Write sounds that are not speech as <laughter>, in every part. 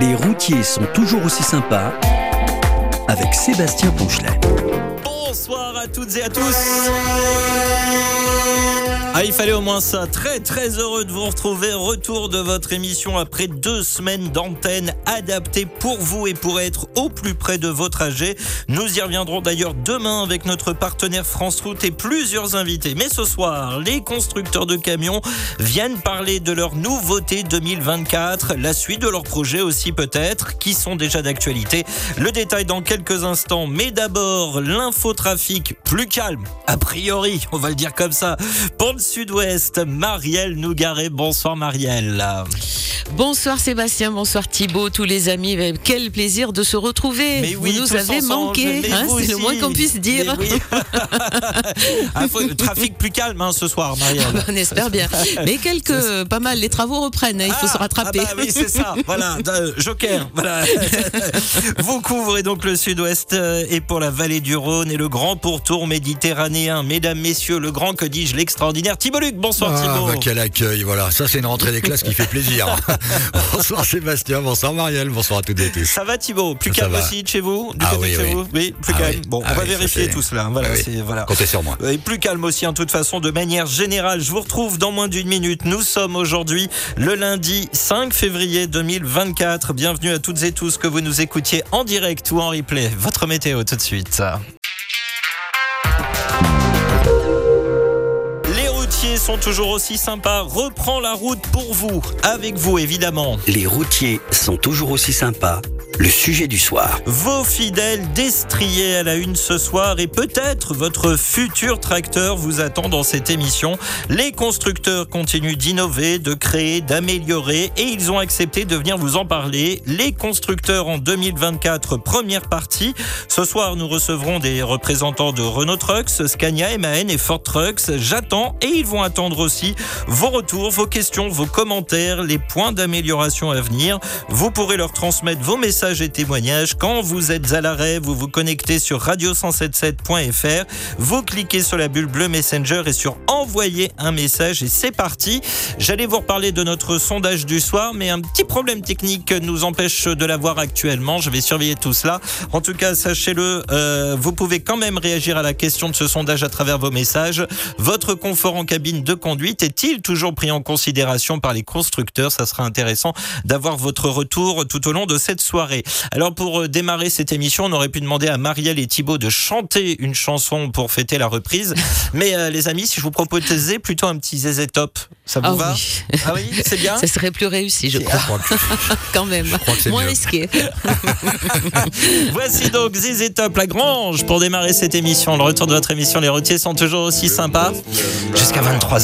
Les routiers sont toujours aussi sympas avec Sébastien Ponchelet. Bonsoir à toutes et à tous. Ah, il fallait au moins ça. Très très heureux de vous retrouver. Retour de votre émission après deux semaines d'antenne adaptée pour vous et pour être au plus près de vos trajets. Nous y reviendrons d'ailleurs demain avec notre partenaire France Route et plusieurs invités. Mais ce soir, les constructeurs de camions viennent parler de leur nouveauté 2024, la suite de leurs projets aussi peut-être, qui sont déjà d'actualité. Le détail dans quelques instants. Mais d'abord, l'infotrafic plus calme, a priori, on va le dire comme ça. Pour le sud-ouest, Marielle Nougaret. Bonsoir Marielle. Bonsoir Sébastien, bonsoir Thibault, tous les amis. Quel plaisir de se retrouver. Mais oui, vous nous avez manqué, hein, c'est le moins qu'on puisse dire. Oui. <laughs> Ah, faut- trafic plus calme hein, ce soir, Marielle. On espère bien. Mais quelques, pas mal, les travaux reprennent, hein, il faut Ah, se rattraper. Ah bah oui, c'est ça. <laughs> Voilà, euh, Joker. Voilà. <laughs> Vous couvrez donc le sud-ouest euh, et pour la vallée du Rhône et le grand pourtour méditerranéen. Mesdames, messieurs, le grand, que dis-je, l'extraordinaire Thibault Luc. Bonsoir Ah, Thibault. bah, quel accueil, voilà. Ça, c'est une rentrée des classes qui fait plaisir. <laughs> <laughs> bonsoir Sébastien, bonsoir Marielle, bonsoir à toutes et tous. Ça va Thibault Plus calme va. aussi de chez vous Du Ah côté oui, de chez oui. vous Oui, plus Ah calme. oui. Bon, Ah on va oui, ça, vérifier tout cela. Voilà, Ah oui. c'est- voilà. Comptez sur moi. Et plus calme aussi, en toute façon, de manière générale. Je vous retrouve dans moins d'une minute. Nous sommes aujourd'hui le lundi 5 février 2024. Bienvenue à toutes et tous que vous nous écoutiez en direct ou en replay. Votre météo tout de suite. Sont toujours aussi sympas. Reprends la route pour vous, avec vous évidemment. Les routiers sont toujours aussi sympas. Le sujet du soir. Vos fidèles destriers à la une ce soir et peut-être votre futur tracteur vous attend dans cette émission. Les constructeurs continuent d'innover, de créer, d'améliorer et ils ont accepté de venir vous en parler. Les constructeurs en 2024, première partie. Ce soir, nous recevrons des représentants de Renault Trucks, Scania, MAN et Ford Trucks. J'attends et ils vont attendre aussi vos retours, vos questions, vos commentaires, les points d'amélioration à venir. Vous pourrez leur transmettre vos messages et témoignages. Quand vous êtes à l'arrêt, vous vous connectez sur radio177.fr, vous cliquez sur la bulle bleue Messenger et sur envoyer un message et c'est parti. J'allais vous reparler de notre sondage du soir, mais un petit problème technique nous empêche de l'avoir actuellement. Je vais surveiller tout cela. En tout cas, sachez-le, euh, vous pouvez quand même réagir à la question de ce sondage à travers vos messages. Votre confort en cabine de conduite est-il toujours pris en considération par les constructeurs? Ça sera intéressant d'avoir votre retour tout au long de cette soirée. Alors pour euh, démarrer cette émission, on aurait pu demander à Marielle et Thibault de chanter une chanson pour fêter la reprise. <laughs> Mais euh, les amis, si je vous proposais plutôt un petit ZZ Top, ça vous ah va? oui. Ah oui, c'est bien? <laughs> Ça serait plus réussi, je ah. crois. <laughs> Quand même, moins risqué. Voici donc ZZ Top, la grange, pour démarrer cette émission. Le retour de votre émission, les routiers sont toujours aussi sympas. Jusqu'à 23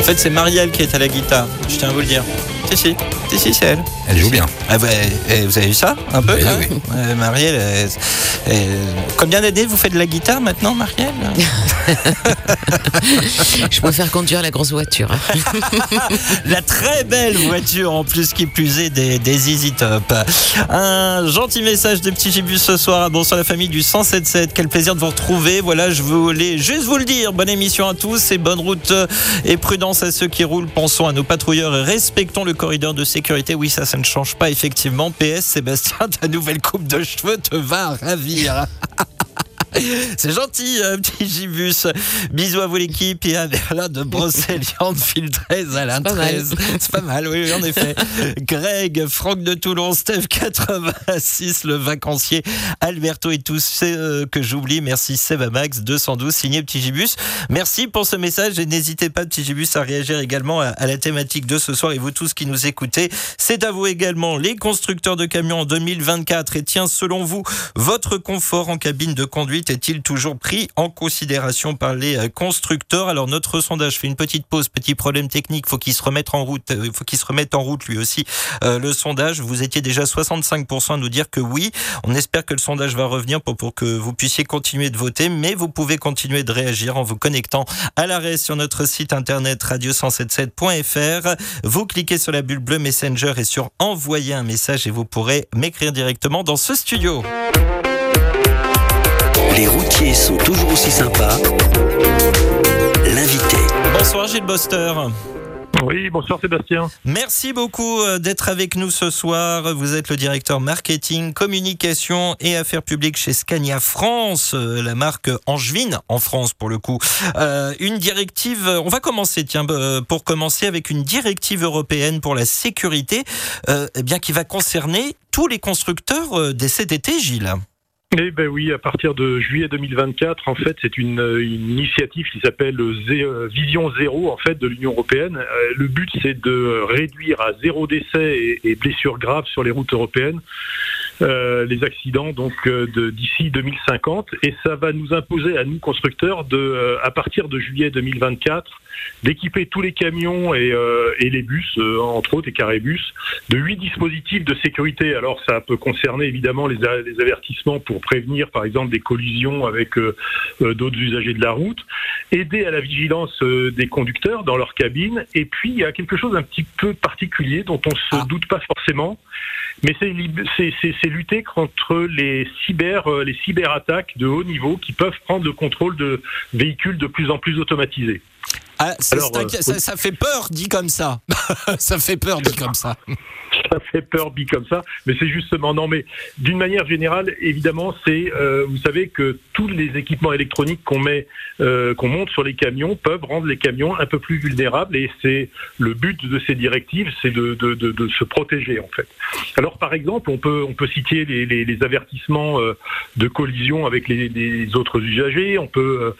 en fait, c'est Marielle qui est à la guitare, je tiens à vous le dire. Si, si. Si, si, c'est elle. Elle joue bien. Ah et vous avez vu ça un peu Oui, hein oui. Ouais, Marielle, elle- elle- combien d'années vous faites de la guitare maintenant, Marielle <laughs> <laughs> Je préfère conduire la grosse voiture. <laughs> La très belle voiture en plus qui plus est des, des Easy Top. Un gentil message de Petit Gibus ce soir. Bonsoir la famille du 177. Quel plaisir de vous retrouver. Voilà, je voulais juste vous le dire. Bonne émission à tous et bonne route euh, et prudence à ceux qui roulent. Pensons à nos patrouilleurs et respectons le corridor de sécurité. Oui, ça, ça ne change pas effectivement. PS, Sébastien, <laughs> ta nouvelle coupe de cheveux te va ravir. <laughs> <laughs> C'est gentil, euh, petit Gibus. Bisous à vous l'équipe et à Berlin de Brocéliande, fil 13 à l'un pas mal. 13. C'est pas mal, oui, en effet. <laughs> Greg, Franck de Toulon, Steph 86, le vacancier, Alberto et tous ceux euh, que j'oublie. Merci Seba Max 212, signé Petit Gibus. Merci pour ce message et n'hésitez pas, Petit Gibus, à réagir également à la thématique de ce soir et vous tous qui nous écoutez. C'est à vous également, les constructeurs de camions en 2024. Et tiens, selon vous, votre confort en cabine de conduite est-il toujours pris en considération par les euh, constructeurs? Alors notre sondage fait une petite pause, petit problème technique, faut qu'il se remette en route, euh, faut qu'il se remette en route lui aussi. Euh, le sondage, vous étiez déjà 65% à nous dire que oui. On espère que le sondage va revenir pour, pour que vous puissiez continuer de voter, mais vous pouvez continuer de réagir en vous connectant à l'arrêt sur notre site internet radio177.fr. Vous cliquez sur la bulle bleue Messenger et sur envoyer un message et vous pourrez m'écrire directement dans ce studio. Routiers sont toujours aussi sympas. L'invité. Bonsoir Gilles Boster. Oui, bonsoir Sébastien. Merci beaucoup euh, d'être avec nous ce soir. Vous êtes le directeur marketing, communication et affaires publiques chez Scania France, euh, la marque angevine en France pour le coup. Euh, une directive, on va commencer, tiens, pour commencer avec une directive européenne pour la sécurité, euh, eh bien qui va concerner tous les constructeurs des CTT, Gilles. Eh ben oui, à partir de juillet 2024, en fait, c'est une, euh, initiative qui s'appelle Zé- euh, Vision Zéro en fait de l'Union européenne. Euh, Le but, c'est de réduire à zéro décès et blessures graves sur les routes européennes euh, les accidents donc euh, de- d'ici 2050 et ça va nous imposer à nous constructeurs de euh, à partir de juillet 2024 d'équiper tous les camions et, euh, et les bus euh, entre autres et carrés-bus de huit dispositifs de sécurité. Alors ça peut concerner évidemment les, avertissements pour prévenir par exemple des collisions avec d'autres usagers de la route, aider à la vigilance euh, des conducteurs dans leur cabine et puis il y a quelque chose un petit peu particulier dont on se Ah. doute pas forcément mais c'est lutter contre euh, les cyberattaques de haut niveau qui peuvent prendre le contrôle de véhicules de plus en plus automatisés. Ah, Alors, euh, ça, ça fait peur dit comme ça. <laughs> ça fait peur dit comme ça. <laughs> ça fait peur dit comme ça, mais c'est justement non. Mais d'une manière générale, évidemment, c'est euh, vous savez que tous les équipements électroniques qu'on met, euh, qu'on monte sur les camions, peuvent rendre les camions un peu plus vulnérables, et c'est le but de ces directives, c'est de, de, de, de se protéger en fait. Alors par exemple, on peut on peut citer les, les, les avertissements euh, de collision avec les, les autres usagers, on peut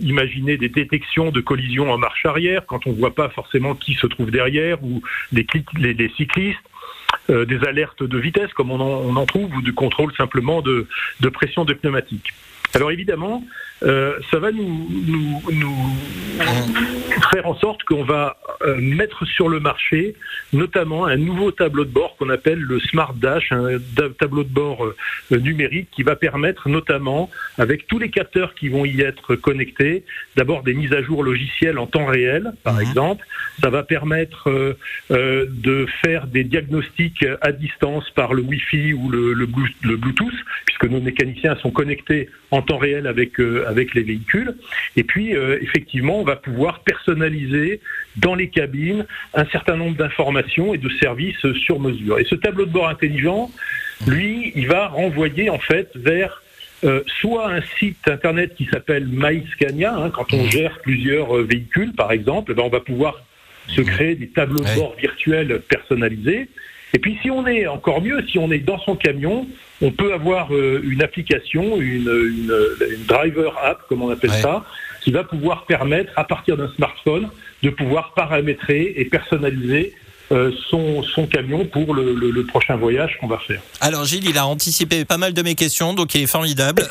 imaginer des détections de collision en marche arrière quand on voit pas forcément qui se trouve derrière ou cli- les, les cyclistes euh, des alertes de vitesse comme on en, on en trouve ou du contrôle simplement de, de pression de pneumatique. Alors évidemment, euh, ça va nous, nous, nous faire en sorte qu'on va euh, mettre sur le marché notamment un nouveau tableau de bord qu'on appelle le Smart Dash, un tableau de bord euh, numérique qui va permettre notamment, avec tous les capteurs qui vont y être connectés, d'abord des mises à jour logicielles en temps réel, par Mhm. exemple. Ça va permettre de faire des diagnostics à distance par le Wi-Fi ou le, le Blu- le Bluetooth, puisque nos mécaniciens sont connectés en temps réel avec, avec les véhicules. Et puis, euh, effectivement, on va pouvoir personnaliser dans les cabines un certain nombre d'informations et de services sur mesure. Et ce tableau de bord intelligent, lui, il va renvoyer en fait vers euh, soit un site internet qui s'appelle MyScania, hein, quand on gère plusieurs euh, véhicules, par exemple, eh ben, on va pouvoir se créer des tableaux de bord virtuels personnalisés. Et puis si on est encore mieux, si on est dans son camion, on peut avoir euh, une application, une, une, une driver app, comme on appelle Ouais. ça, qui va pouvoir permettre, à partir d'un smartphone, de pouvoir paramétrer et personnaliser son, son camion pour le, le- le prochain voyage qu'on va faire. Alors Gilles, il a anticipé pas mal de mes questions, donc il est formidable.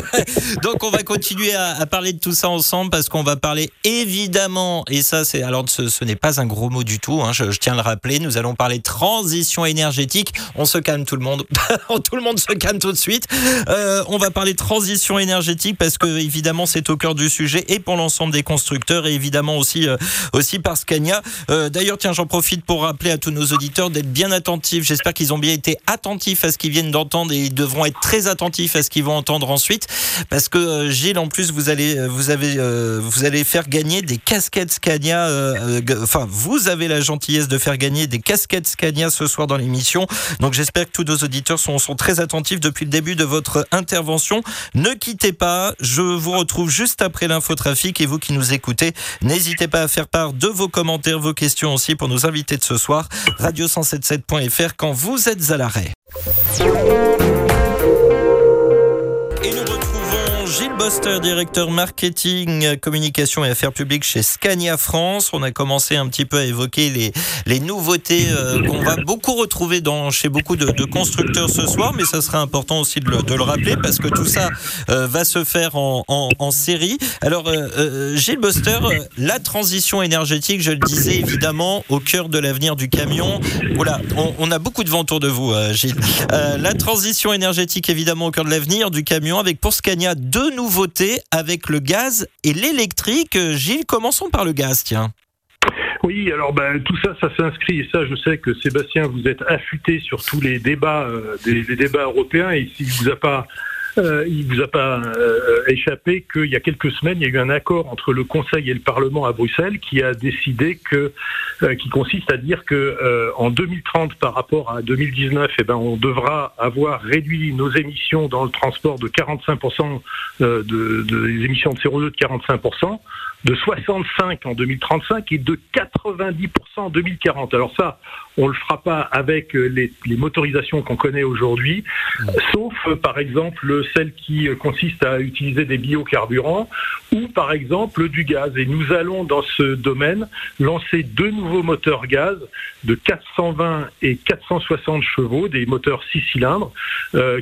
<laughs> donc on va continuer à, à parler de tout ça ensemble parce qu'on va parler évidemment, et ça c'est alors ce, ce n'est pas un gros mot du tout, hein, je, je tiens à le rappeler, nous allons parler transition énergétique. On se calme tout le monde, <laughs> tout le monde se calme tout de suite. Euh, on va parler transition énergétique parce que évidemment c'est au cœur du sujet et pour l'ensemble des constructeurs et évidemment aussi euh, aussi par Scania. Euh, D'ailleurs tiens j'en profite pour rappeler à tous nos auditeurs d'être bien attentifs. J'espère qu'ils ont bien été attentifs à ce qu'ils viennent d'entendre et ils devront être très attentifs à ce qu'ils vont entendre ensuite parce que euh, Gilles en plus vous allez euh, vous avez euh, vous allez faire gagner des casquettes Scania enfin vous avez la gentillesse de faire gagner des casquettes Scania ce soir dans l'émission. Donc j'espère que tous nos auditeurs sont, sont très attentifs depuis le début de votre intervention. Ne quittez pas, je vous retrouve juste après l'infotrafic et vous qui nous écoutez, n'hésitez pas à faire part de vos commentaires, vos questions aussi pour nos invités de ce soir. Radio177.fr quand vous êtes à l'arrêt. Et nous retrouvons Gilles Boster, directeur marketing, communication et affaires publiques chez Scania France. On a commencé un petit peu à évoquer les, nouveautés euh, qu'on va beaucoup retrouver dans, chez beaucoup de, constructeurs ce soir, mais ça serait important aussi de le, rappeler parce que tout ça euh, va se faire en, série. Alors, euh, Gilles Boster, euh, la transition énergétique, je le disais évidemment, au cœur de l'avenir du camion. Voilà, on, on a beaucoup de vent autour de vous, Gilles. La transition énergétique, évidemment, au cœur de l'avenir du camion, avec pour Scania deux nouveautés avec le gaz et l'électrique. Euh, Gilles, commençons par le gaz, tiens. Oui, alors ben, tout ça, ça s'inscrit, et ça je sais que Sébastien, vous êtes affûté sur tous les débats, euh, des débats européens, et s'il vous a pas euh, il vous a pas euh, échappé qu'il y a quelques semaines, il y a eu un accord entre le Conseil et le Parlement à Bruxelles qui a décidé que, euh, qui consiste à dire que euh, en 2030 par rapport à 2019, eh ben, on devra avoir réduit nos émissions dans le transport de 45% euh, de, de, des émissions de CO2 de 45%, de 65 en 2035 et de 90% en 2040. Alors ça, on le fera pas avec euh, les, motorisations qu'on connaît aujourd'hui, sauf euh, par exemple celle qui euh, consiste à utiliser des biocarburants ou par exemple du gaz. Et nous allons dans ce domaine lancer deux nouveaux moteurs gaz de 420 et 460 chevaux, des moteurs 6 cylindres,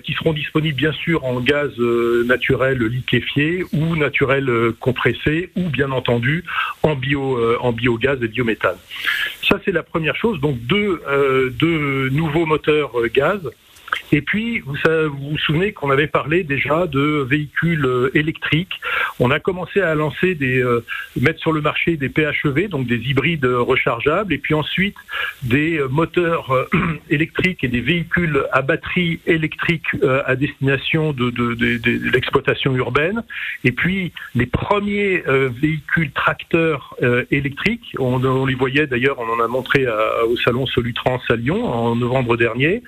qui seront disponibles bien sûr en gaz naturel liquéfié ou naturel compressé ou bien entendu en, en biogaz et biométhane. Ça c'est la première chose. Donc deux, euh, deux nouveaux moteurs euh, gaz. Et puis, vous vous, vous souvenez qu'on avait parlé déjà de véhicules euh, électriques. On a commencé à lancer des, euh, mettre sur le marché des PHEV, donc des hybrides euh, rechargeables, et puis ensuite des moteurs euh, <clears throat> électriques et des véhicules à batterie électrique euh, à destination de, de- de- de- de l'exploitation urbaine. Et puis les premiers véhicules tracteurs électriques, on, on les voyait d'ailleurs, on en a montré à- au salon Solutrans à Lyon en novembre dernier.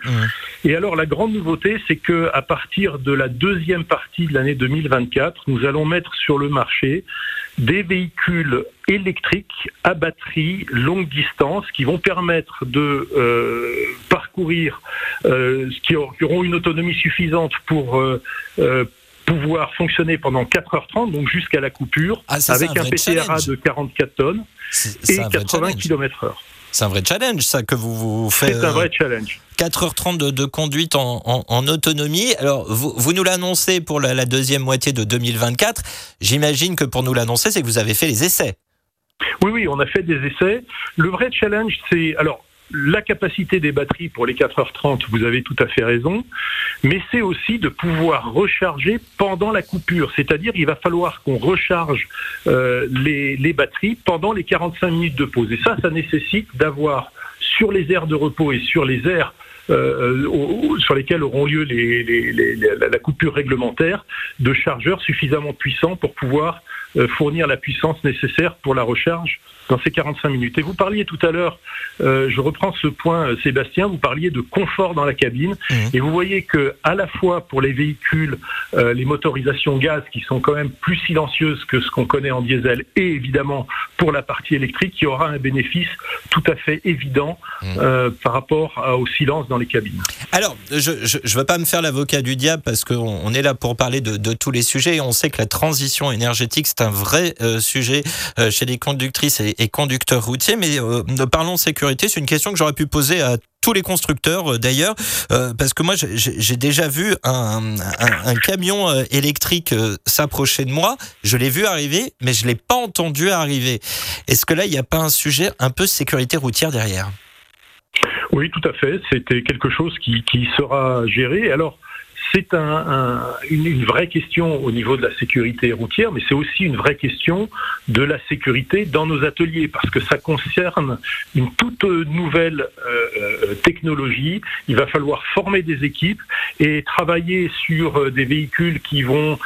Et alors la grande nouveauté, c'est que à partir de la deuxième partie de l'année 2024, nous allons mettre sur le marché des véhicules électriques à batterie longue distance qui vont permettre de euh, parcourir, euh, qui, aur- qui auront une autonomie suffisante pour euh, pouvoir fonctionner pendant 4h30, donc jusqu'à la coupure, Ah, avec un un, vrai PTRA challenge. de 44 tonnes et c'est un vrai 80 challenge. km/h. C'est un vrai challenge, ça, que vous vous faites. C'est un vrai challenge. 4h30 de, conduite en, autonomie. Alors, vous, nous l'annoncez pour la, la deuxième moitié de 2024. J'imagine que pour nous l'annoncer, c'est que vous avez fait les essais. Oui, oui, on a fait des essais. Le vrai challenge, c'est alors la capacité des batteries pour les 4h30, vous avez tout à fait raison, mais c'est aussi de pouvoir recharger pendant la coupure. C'est-à-dire, il va falloir qu'on recharge euh, les, les batteries pendant les 45 minutes de pause. Et ça, ça nécessite d'avoir sur les aires de repos et sur les aires euh, au- sur lesquelles auront lieu la, coupure réglementaire, de chargeurs suffisamment puissants pour pouvoir euh, fournir la puissance nécessaire pour la recharge dans ces 45 minutes. Et vous parliez tout à l'heure, euh, je reprends ce point, euh, Sébastien, vous parliez de confort dans la cabine, Mhm. et vous voyez que à la fois pour les véhicules, euh, les motorisations gaz qui sont quand même plus silencieuses que ce qu'on connaît en diesel, et évidemment pour la partie électrique, il y aura un bénéfice tout à fait évident Mhm. euh, par rapport à- au silence dans les cabines. Alors, je ne veux pas me faire l'avocat du diable parce qu'on on est là pour parler de, de tous les sujets. Et on sait que la transition énergétique, un vrai euh, sujet euh, chez les conductrices et, conducteurs routiers. Mais euh, parlons sécurité, c'est une question que j'aurais pu poser à tous les constructeurs d'ailleurs, parce que moi j'ai- déjà vu un, camion électrique s'approcher de moi, je l'ai vu arriver, mais je l'ai pas entendu arriver. Est-ce que là il n'y a pas un sujet un peu sécurité routière derrière? Oui, tout à fait. C'était quelque chose qui, qui sera géré. Alors, c'est un, un- une, une vraie question au niveau de la sécurité routière, mais c'est aussi une vraie question de la sécurité dans nos ateliers, parce que ça concerne une toute nouvelle euh, euh, technologie. Il va falloir former des équipes et travailler sur euh, des véhicules qui vont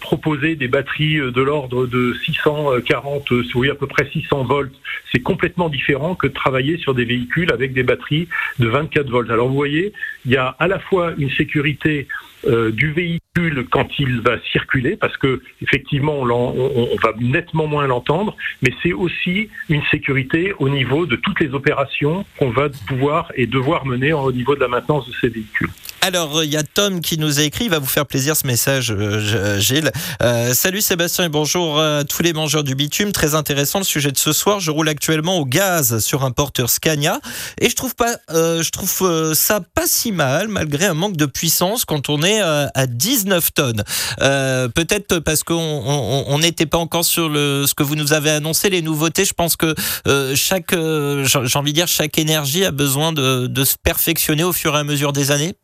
proposer des batteries de l'ordre de 640, euh, oui, à peu près 600 volts. C'est complètement différent que de travailler sur des véhicules avec des batteries de 24 volts. Alors vous voyez, il y a à la fois une sécurité euh, du véhicule quand il va circuler, parce que effectivement on, va nettement moins l'entendre, mais c'est aussi une sécurité au niveau de toutes les opérations qu'on va pouvoir et devoir mener au niveau de la maintenance de ces véhicules. Alors, il y a Tom qui nous a écrit, il va vous faire plaisir ce message, euh, Gilles. Euh, salut Sébastien et bonjour à tous les mangeurs du bitume. Très intéressant le sujet de ce soir. Je roule actuellement au gaz sur un porteur Scania et je trouve pas, euh, je trouve euh, ça pas si mal malgré un manque de puissance quand on est euh, à 19 tonnes. Euh, Peut-être parce qu'on on- on n'était pas encore sur le, ce que vous nous avez annoncé, les nouveautés. Je pense que euh, chaque, euh, j'ai envie de dire, chaque énergie a besoin de se perfectionner au fur et à mesure des années.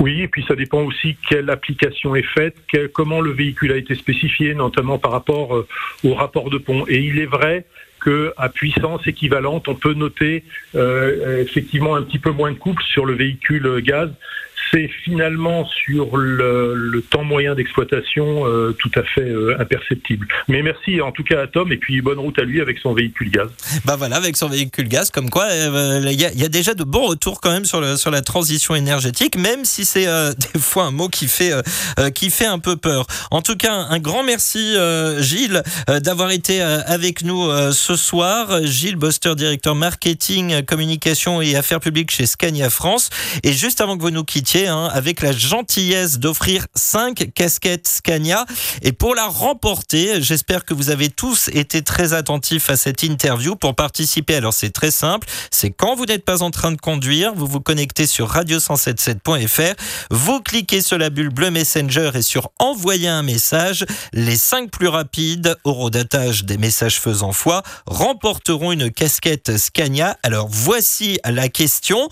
Oui, et puis ça dépend aussi quelle application est faite, comment le véhicule a été spécifié, notamment par rapport euh, au rapport de pont. Et il est vrai que à puissance équivalente, on peut noter euh, effectivement un petit peu moins de couple sur le véhicule gaz. C'est finalement sur le, temps moyen d'exploitation euh, tout à fait euh, imperceptible. Mais merci en tout cas à Tom et puis bonne route à lui avec son véhicule gaz. Bah voilà, avec son véhicule gaz, comme quoi euh, il y, a- déjà de bons retours quand même sur, le, sur la transition énergétique, même si c'est <laughs> des fois un mot qui fait, qui fait un peu peur. En tout cas, un grand merci Gilles d'avoir été avec nous ce soir. Gilles Boster, directeur marketing, communication et affaires publiques chez Scania France. Et juste avant que vous nous quittiez, hein, avec la gentillesse d'offrir 5 casquettes Scania. Et pour la remporter, j'espère que vous avez tous été très attentifs à cette interview pour participer. Alors c'est très simple, c'est quand vous n'êtes pas en train de conduire, vous vous connectez sur radio177.fr, vous cliquez sur la bulle bleue Messenger et sur envoyer un message. Les 5 plus rapides au rodatage des messages faisant foi remporteront une casquette Scania. Alors voici la question.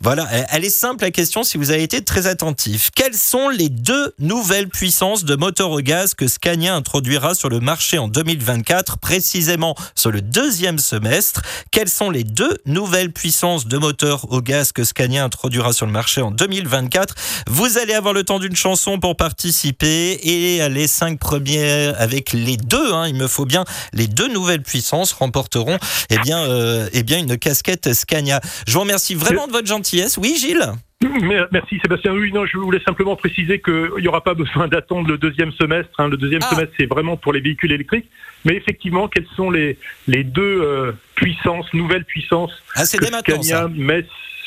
Voilà, elle- elle est simple la question si vous avez été très attentif. Quelles sont les deux nouvelles puissances de moteur au gaz que Scania introduira sur le marché en 2024, précisément sur le deuxième semestre? Quelles sont les deux nouvelles puissances de moteur au gaz que Scania introduira sur le marché en 2024 Vous allez avoir le temps d'une chanson pour participer et les cinq premières avec les deux, hein, il me faut bien, les deux nouvelles puissances remporteront eh bien, euh, eh bien une casquette Scania. Je vous remercie vraiment de votre gentillesse. Oui, Gilles? Merci Sébastien. Oui, non, je voulais simplement préciser qu'il n'y aura pas besoin <laughs> d'attendre le deuxième semestre. hein. Le deuxième Ah. semestre, c'est vraiment pour les véhicules électriques. Mais effectivement, quelles sont les, les deux euh, puissances, nouvelles puissances Ah, c'est que Scania ça.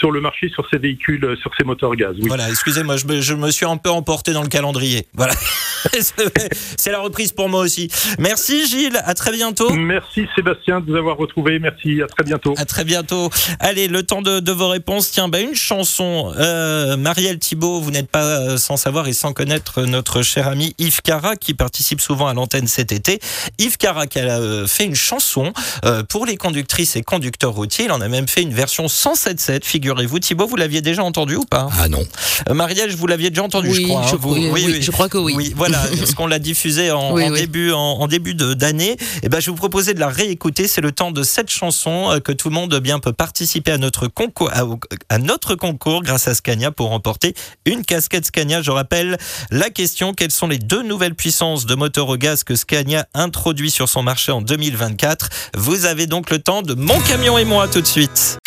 Sur le marché sur ces véhicules, euh, sur ces moteurs gaz oui. Voilà, excusez-moi, je me, je me suis un peu emporté dans le calendrier. Voilà. <laughs> c'est la reprise pour moi aussi. Merci Gilles, à très bientôt. Merci Sébastien de nous avoir retrouvés. Merci, à très bientôt. À très bientôt. Allez, le temps de, de vos réponses. Tiens, bah, une chanson. Euh, Marielle Thibault, vous n'êtes pas euh, sans savoir et sans connaître notre cher ami Yves Cara qui participe souvent à l'antenne cet été. Yves Cara qui a euh, fait une chanson pour les conductrices et conducteurs routiers. Il en a même fait une version 107.7, figurez-vous. Thibault, vous l'aviez déjà entendu ou pas? Ah non. Euh, Marielle, vous l'aviez déjà entendu, je Oui, crois. hein, je vous- crois- oui, je crois que oui. voilà, <laughs> parce qu'on l'a diffusé en, Oui, en oui. début, en, en début d'année. Et ben, je vais vous proposer de la réécouter. C'est le temps de cette chanson euh, que tout le monde bien peut participer à notre concours, à, à notre concours grâce à Scania pour remporter une casquette Scania. Je rappelle la question quelles sont les deux nouvelles puissances de moteur au gaz que Scania introduit sur son marché en 2024 Vous avez donc le temps de mon camion et moi tout de suite.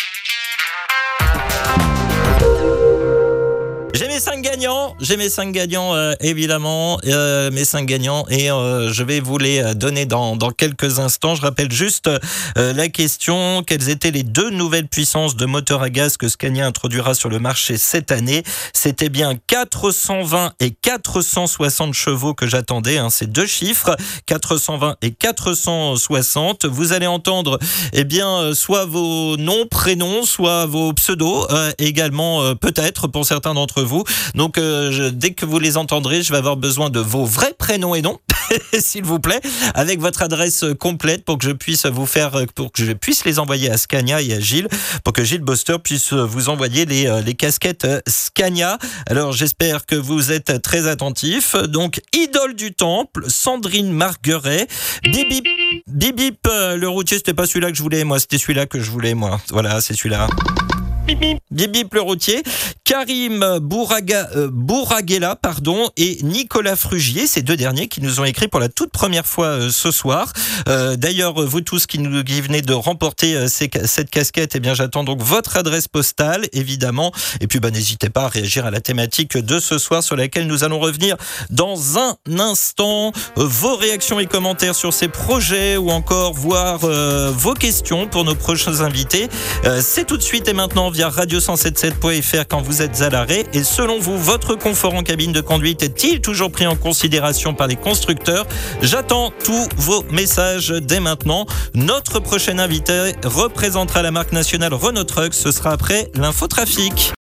Gagnants, j'ai mes cinq gagnants euh, évidemment, euh, mes cinq gagnants et euh, je vais vous les donner dans, dans quelques instants. Je rappelle juste la question quelles étaient les deux nouvelles puissances de moteur à gaz que Scania introduira sur le marché cette année? C'était bien 420 et 460 chevaux que j'attendais, hein, ces deux chiffres, 420 et 460. Vous allez entendre eh bien soit vos noms, prénoms, soit vos pseudos également peut-être pour certains d'entre vous. Donc euh, dès que vous les entendrez, je vais avoir besoin de vos vrais prénoms et noms. <laughs> S'il vous plaît, avec votre adresse euh, complète pour que je puisse vous faire, euh, pour que je puisse les envoyer à Scania et à Gilles, pour que Gilles Boster puisse vous envoyer les, casquettes Scania. Alors j'espère que vous êtes très attentifs. Donc idole du temple, Sandrine Margueret, Bibi Bip bip, euh, le routier, c'était pas celui-là que je voulais, moi, c'était celui-là que je voulais, moi. Voilà, c'est celui-là. Bip bip. Karim Bouraga, euh, Bouraguela, pardon, et Nicolas Frugier, ces deux derniers qui nous ont écrit pour la toute première fois euh, ce soir. Euh, D'ailleurs, vous tous qui venez de remporter cette casquette, eh bien, j'attends donc votre adresse postale, évidemment. Et puis, bah, n'hésitez pas à réagir à la thématique de ce soir sur laquelle nous allons revenir dans un instant. Vos réactions et commentaires sur ces projets ou encore voir vos questions pour nos prochains invités. C'est tout de suite et maintenant via radio177.fr quand vous êtes à l'arrêt. Et selon vous, votre confort en cabine de conduite est-il toujours pris en considération par les constructeurs? J'attends tous vos messages dès maintenant. Notre prochain invité représentera la marque nationale Renault Trucks. Ce sera après l'infotrafic.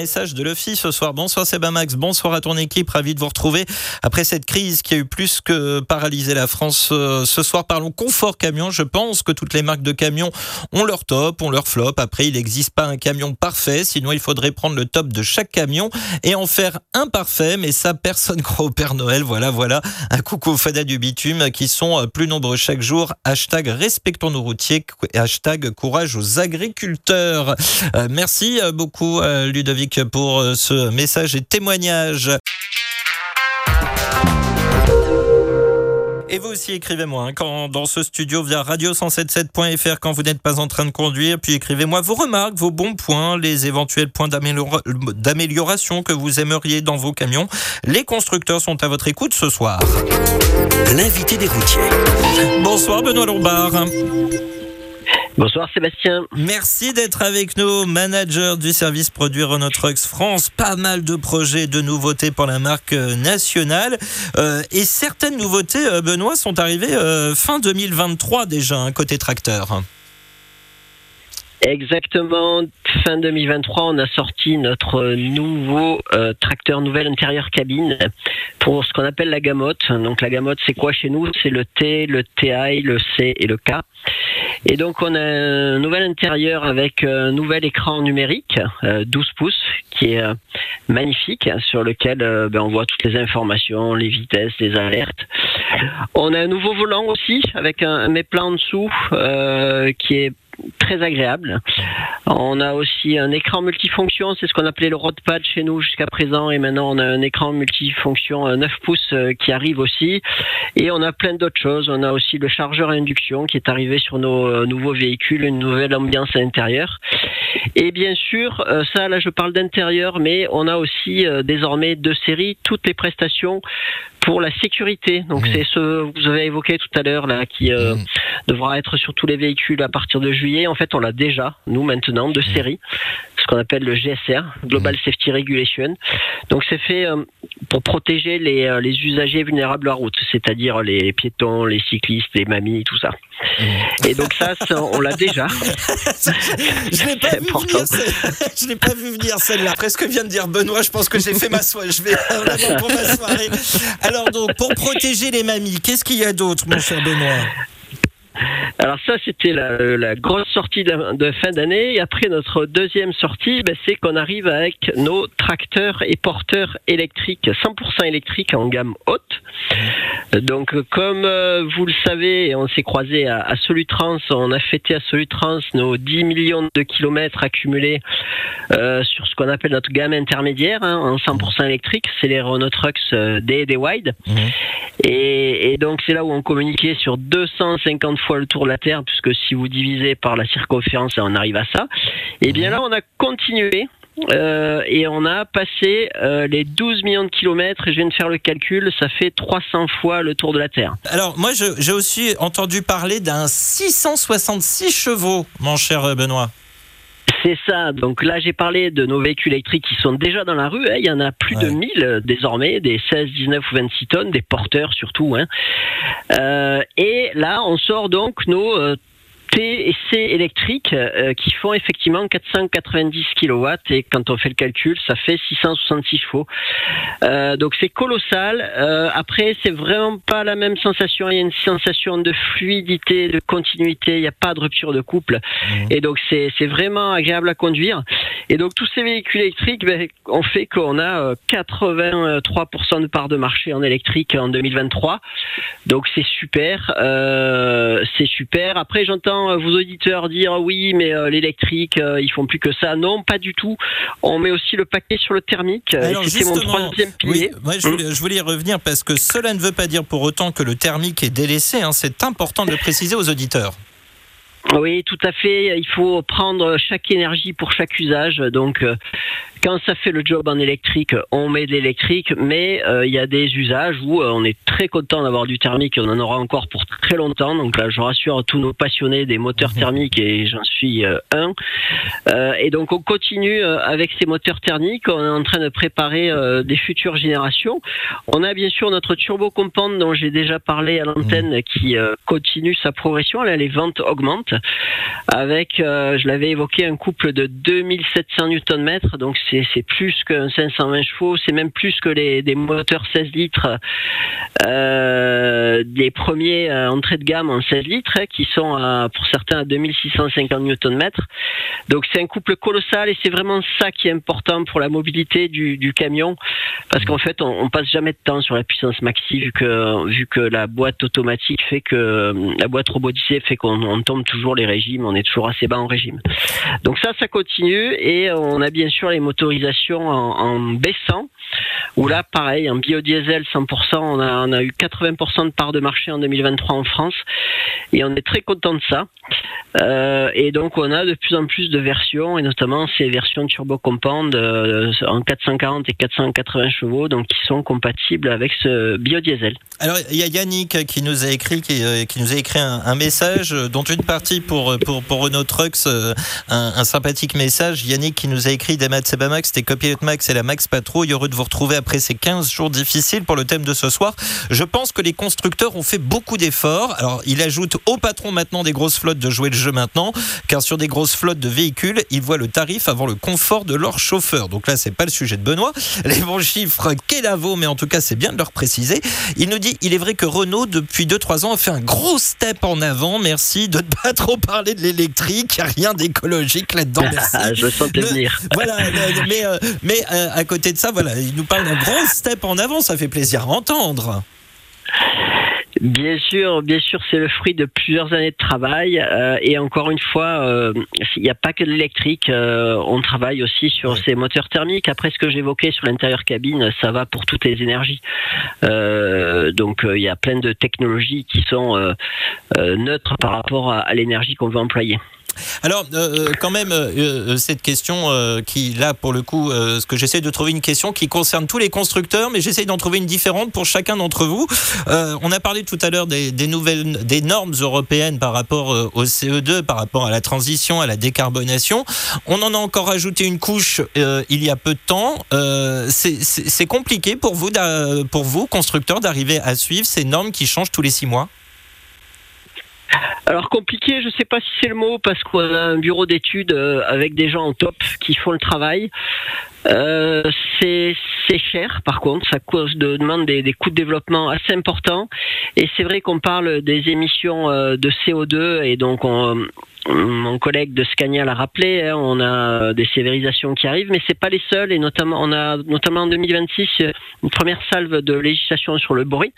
Message de Luffy ce soir. Bonsoir Sébastien bonsoir à ton équipe, ravi de vous retrouver après cette crise qui a eu plus que paralysé la France. euh, Ce soir, parlons confort camion. Je pense que toutes les marques de camions ont leur top, ont leur flop. Après, il n'existe pas un camion parfait, sinon il faudrait prendre le top de chaque camion et en faire un parfait. Mais ça, personne <laughs> croit au Père Noël. Voilà, voilà. Un coucou aux fadas du bitume qui sont euh, plus nombreux chaque jour. Hashtag respectons nos routiers. Hashtag courage aux agriculteurs. Euh, merci beaucoup euh, Pour euh, ce message et témoignage. Et vous aussi, écrivez-moi hein, quand dans ce studio via radio177.fr quand vous n'êtes pas en train de conduire. Puis écrivez-moi vos remarques, vos bons points, les éventuels points d'améliora- d'amélioration que vous aimeriez dans vos camions. Les constructeurs sont à votre écoute ce soir. L'invité des routiers. Bonsoir Benoît Lombard. Bonsoir Sébastien. Merci d'être avec nous, manager du service produit Renault Trucks France. Pas mal de projets, de nouveautés pour la marque euh, nationale. Euh, et certaines nouveautés, euh, Benoît, sont arrivées euh, fin 2023 déjà, hein, côté tracteur. Exactement, fin 2023, on a sorti notre nouveau euh, tracteur nouvelle intérieur cabine pour ce qu'on appelle la gamotte. Donc la gamotte, c'est quoi chez nous? C'est le T, le TI, le C et le K. Et donc on a un nouvel intérieur avec un nouvel écran numérique, euh, 12 pouces, qui est euh, magnifique, sur lequel euh, ben, on voit toutes les informations, les vitesses, les alertes. On a un nouveau volant aussi, avec un, un en dessous, euh, qui est très agréable. On a aussi un écran multifonction, c'est ce qu'on appelait le roadpad chez nous jusqu'à présent, et maintenant on a un écran multifonction euh, 9 pouces euh, qui arrive aussi. Et on a plein d'autres choses. On a aussi le chargeur induction qui est arrivé sur nos euh, nouveaux véhicules, une nouvelle ambiance à l'intérieur. Et bien sûr, euh, ça là je parle d'intérieur, mais on a aussi euh, désormais de série toutes les prestations pour la sécurité. Donc c'est ce que vous avez évoqué tout à l'heure là qui euh, Mmh. devra être sur tous les véhicules à partir de juillet. En fait, on l'a déjà, nous maintenant, de série, ce qu'on appelle le GSR, Global Safety Regulation. Donc c'est fait euh, pour protéger les, euh, les usagers vulnérables à route, c'est-à-dire les piétons, les cyclistes, les mamies, tout ça. Et donc ça, ça, on l'a déjà. <laughs> Je l'ai pas ce- pas vu venir celle-là. Après ce que vient de dire Benoît, je pense que j'ai fait ma soirée. Je vais pour ma soirée. Alors donc, pour protéger les mamies, qu'est-ce qu'il y a d'autre, mon cher Benoît? Alors ça, c'était la, la grosse sortie de, de fin d'année. Et après, notre deuxième sortie, ben, c'est qu'on arrive avec nos tracteurs et porteurs électriques, 100% électriques en gamme haute. Donc, comme euh, vous le savez, on s'est croisé à, à Solutrans, on a fêté à Solutrans nos 10 millions de kilomètres accumulés euh, sur ce qu'on appelle notre gamme intermédiaire, hein, en 100% électrique. C'est les Renault Trucks euh, D et D Wide. Et, et donc c'est là où on communiquait sur 250 fois le tour de la Terre, puisque si vous divisez par la circonférence, on arrive à ça. Et bien là, on a continué. euh, et on a passé euh, les 12 millions de kilomètres, et je viens de faire le calcul, ça fait 300 fois le tour de la Terre. Alors, moi, j'ai aussi entendu parler d'un 666 chevaux, mon cher Benoît. C'est ça. Donc là, j'ai parlé de nos véhicules électriques qui sont déjà dans la rue. hein. Il y en a plus de Ouais. 1000 euh, désormais, des 16, 19 ou 26 tonnes, des porteurs surtout. hein. Euh, et là, on sort donc nos euh, T et C électriques euh, qui font effectivement 490 kW et quand on fait le calcul, ça fait 666 chevaux. Euh, donc c'est colossal. Euh, après, c'est vraiment pas la même sensation. Il y a une sensation de fluidité, de continuité. Il n'y a pas de rupture de couple. Et donc c'est c'est vraiment agréable à conduire. Et donc tous ces véhicules électriques ben, ont fait qu'on a euh, 83% de part de marché en électrique en 2023. Donc c'est super, c'est super. Après j'entends euh, vos auditeurs dire oui mais euh, l'électrique euh, ils font plus que ça. Non pas du tout. On met aussi le paquet sur le thermique. Alors, mon troisième pilier. Oui, je, voulais, je voulais y revenir parce que cela ne veut pas dire pour autant que le thermique est délaissé. hein. C'est important de le préciser aux auditeurs. Oui, tout à fait. Il faut prendre chaque énergie pour chaque usage. Donc, quand ça fait le job en électrique, on met de l'électrique, mais euh, il y a des usages où euh, on est très content d'avoir du thermique. On en aura encore pour très longtemps. Donc là, je rassure tous nos passionnés des moteurs thermiques et j'en suis euh, un. Et donc, on continue avec ces moteurs thermiques. On est en train de préparer des futures générations. On a bien sûr notre turbo compound dont j'ai déjà parlé à l'antenne qui euh, continue sa progression. Là, les ventes augmentent avec, je l'avais évoqué, un couple de 2700 Nm. Donc c'est plus qu'un 520 chevaux, c'est même plus que les des moteurs 16 litres, euh, les premiers euh, entrées de gamme en 16 litres, hein, qui sont à, pour certains à 2650 Nm. Donc c'est un couple colossal et c'est vraiment ça qui est important pour la mobilité du, camion, parce qu'en fait on, on passe jamais de temps sur la puissance maxi vu que vu que la boîte automatique fait que la boîte robotisée fait qu'on on tombe toujours les régimes, on est toujours assez bas en régime. Donc ça, ça continue et on a bien sûr les motorisations en, baissant, où là, pareil, en biodiesel 100%, on a, eu 80% de part de marché en 2023 en France et on est très content de ça. Euh, et donc on a de plus en plus de versions et notamment ces versions turbo compound euh, en 440 et 480 chevaux donc qui sont compatibles avec ce biodiesel. Alors, il y a Yannick qui nous a écrit, qui, euh, nous a écrit un, message, dont une partie pour, pour, pour Renault Trucks, un, sympathique message. Yannick qui nous a écrit Demat Sebamax, c'était Copilot Max et la Max Patrouille. Heureux de vous retrouver après ces 15 jours difficiles pour le thème de ce soir. Je pense que les constructeurs ont fait beaucoup d'efforts. Alors, il ajoute au patron maintenant des grosses flottes de jouer le jeu maintenant, car sur des grosses flottes de véhicules, ils voient le tarif avant le confort de leur chauffeur. Donc là, c'est pas le sujet de Benoît. <laughs> Les bons chiffres, qu'est-avo, mais en tout cas, c'est bien de leur préciser. Il nous dit il est vrai que Renault, depuis 2-3 ans, a fait un gros step en avant. Merci de ne pas trop parler de l'électrique. Il n'y a rien d'écologique là-dedans. <laughs> Merci. Je sens te Le- venir. Voilà, mais, euh, mais euh, à côté de ça, voilà, il nous parle d'un gros step en avant. Ça fait plaisir à entendre. Bien sûr, bien sûr, c'est le fruit de plusieurs années de travail. euh, et encore une fois, euh, il n'y a pas que de l'électrique. euh, on travaille aussi sur ces moteurs thermiques. Après, ce que j'évoquais sur l'intérieur cabine, ça va pour toutes les énergies. Donc, il y a plein de technologies qui sont neutres par rapport à, à l'énergie qu'on veut employer. Alors, euh, quand même, euh, euh, cette question euh, qui, là, pour le coup, euh, ce que j'essaie de trouver une question qui concerne tous les constructeurs, mais j'essaie d'en trouver une différente pour chacun d'entre vous. Euh, on a parlé tout à l'heure des, nouvelles, des normes européennes par rapport euh, au CO2, par rapport à la transition, à la décarbonation. On en a encore ajouté une couche euh, il y a peu de temps. Euh, c'est- compliqué pour vous, pour vous, constructeurs, d'arriver à suivre ces normes qui changent tous les six mois? Alors compliqué, je ne sais pas si c'est le mot parce qu'on a un bureau d'études euh, avec des gens en top qui font le travail. Euh, c'est cher par contre, ça cause de, demande des, coûts de développement assez importants. Et c'est vrai qu'on parle des émissions euh, de CO2 et donc on, mon collègue de Scania l'a rappelé, hein, on a des sévérisations qui arrivent, mais c'est pas les seuls. Et notamment on a notamment en 2026 une première salve de législation sur le bruit.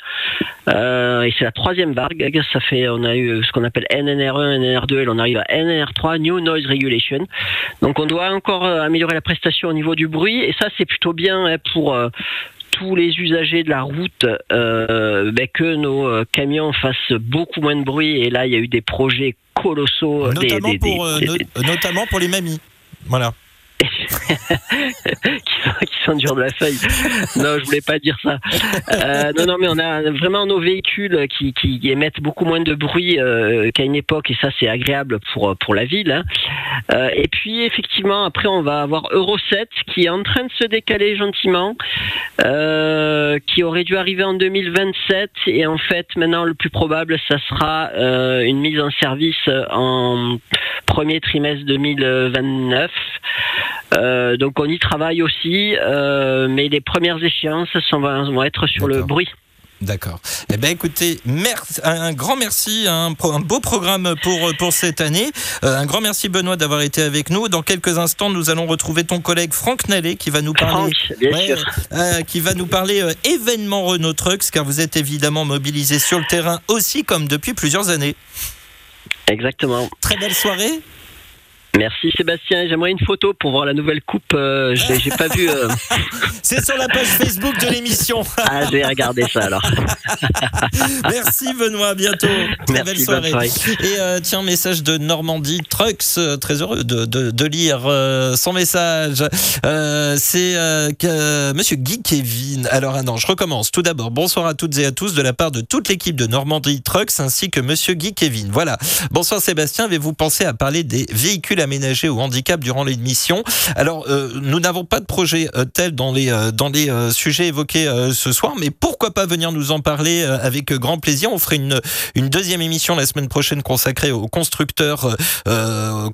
Euh, et c'est la troisième vague. Ça fait on a eu ce qu'on appelle NNR1, NNR2 et on arrive à NNR3, New Noise Regulation. Donc on doit encore améliorer la prestation au niveau du bruit et ça c'est plutôt bien hein, pour euh, tous les usagers de la route euh, ben, que nos euh, camions fassent beaucoup moins de bruit et là il y a eu des projets colossaux des- Notamment, des- pour, des- euh, des- no- notamment pour les mamies. Voilà. <laughs> <laughs> qui, sont, qui durs de la feuille. Non, je voulais pas dire ça. Euh, non, non, mais on a vraiment nos véhicules qui, émettent beaucoup moins de bruit euh, qu'à une époque, et ça c'est agréable pour pour la ville. hein. Euh, et puis effectivement, après on va avoir Euro 7 qui est en train de se décaler gentiment, qui aurait dû arriver en 2027, et en fait maintenant le plus probable, ça sera une mise en service en premier trimestre 2029. Euh, donc on y travaille aussi, euh, mais les premières échéances sont, vont être sur le bruit. D'accord. Eh ben écoutez, merci, un grand merci, un, pro- un beau programme pour pour cette année. Euh, un grand merci Benoît d'avoir été avec nous. Dans quelques instants, nous allons retrouver ton collègue Franck Nallet qui va nous parler. Franck, bien Ouais, sûr. euh, qui va nous parler euh, événement Renault Trucks, car vous êtes évidemment mobilisé sur le terrain aussi comme depuis plusieurs années. Exactement. Très belle soirée. Merci Sébastien. J'aimerais une photo pour voir la nouvelle coupe. Euh, j'ai j'ai pas vu. euh, <laughs> C'est sur la page Facebook de l'émission. <laughs> Ah, je vais regarder ça alors. <laughs> Merci Benoît, à bientôt. Très Merci, belle bonne soirée. Et euh, tiens, message de Normandie Trucks, très heureux de, de, de lire son message. C'est Monsieur Guy Kevin. Alors, ah non, je recommence. Tout d'abord, bonsoir à toutes et à tous de la part de toute l'équipe de Normandie Trucks ainsi que Monsieur Guy Kevin. Voilà. Bonsoir Sébastien, avez-vous pensé à parler des véhicules véhicules aménagés au handicap durant l'émission. Alors, euh, nous n'avons pas de projet euh, tel dans les, euh, dans les sujets évoqués ce soir, mais pourquoi pas venir nous en parler avec grand plaisir. On ferait une, une deuxième émission la semaine prochaine consacrée aux constructeurs,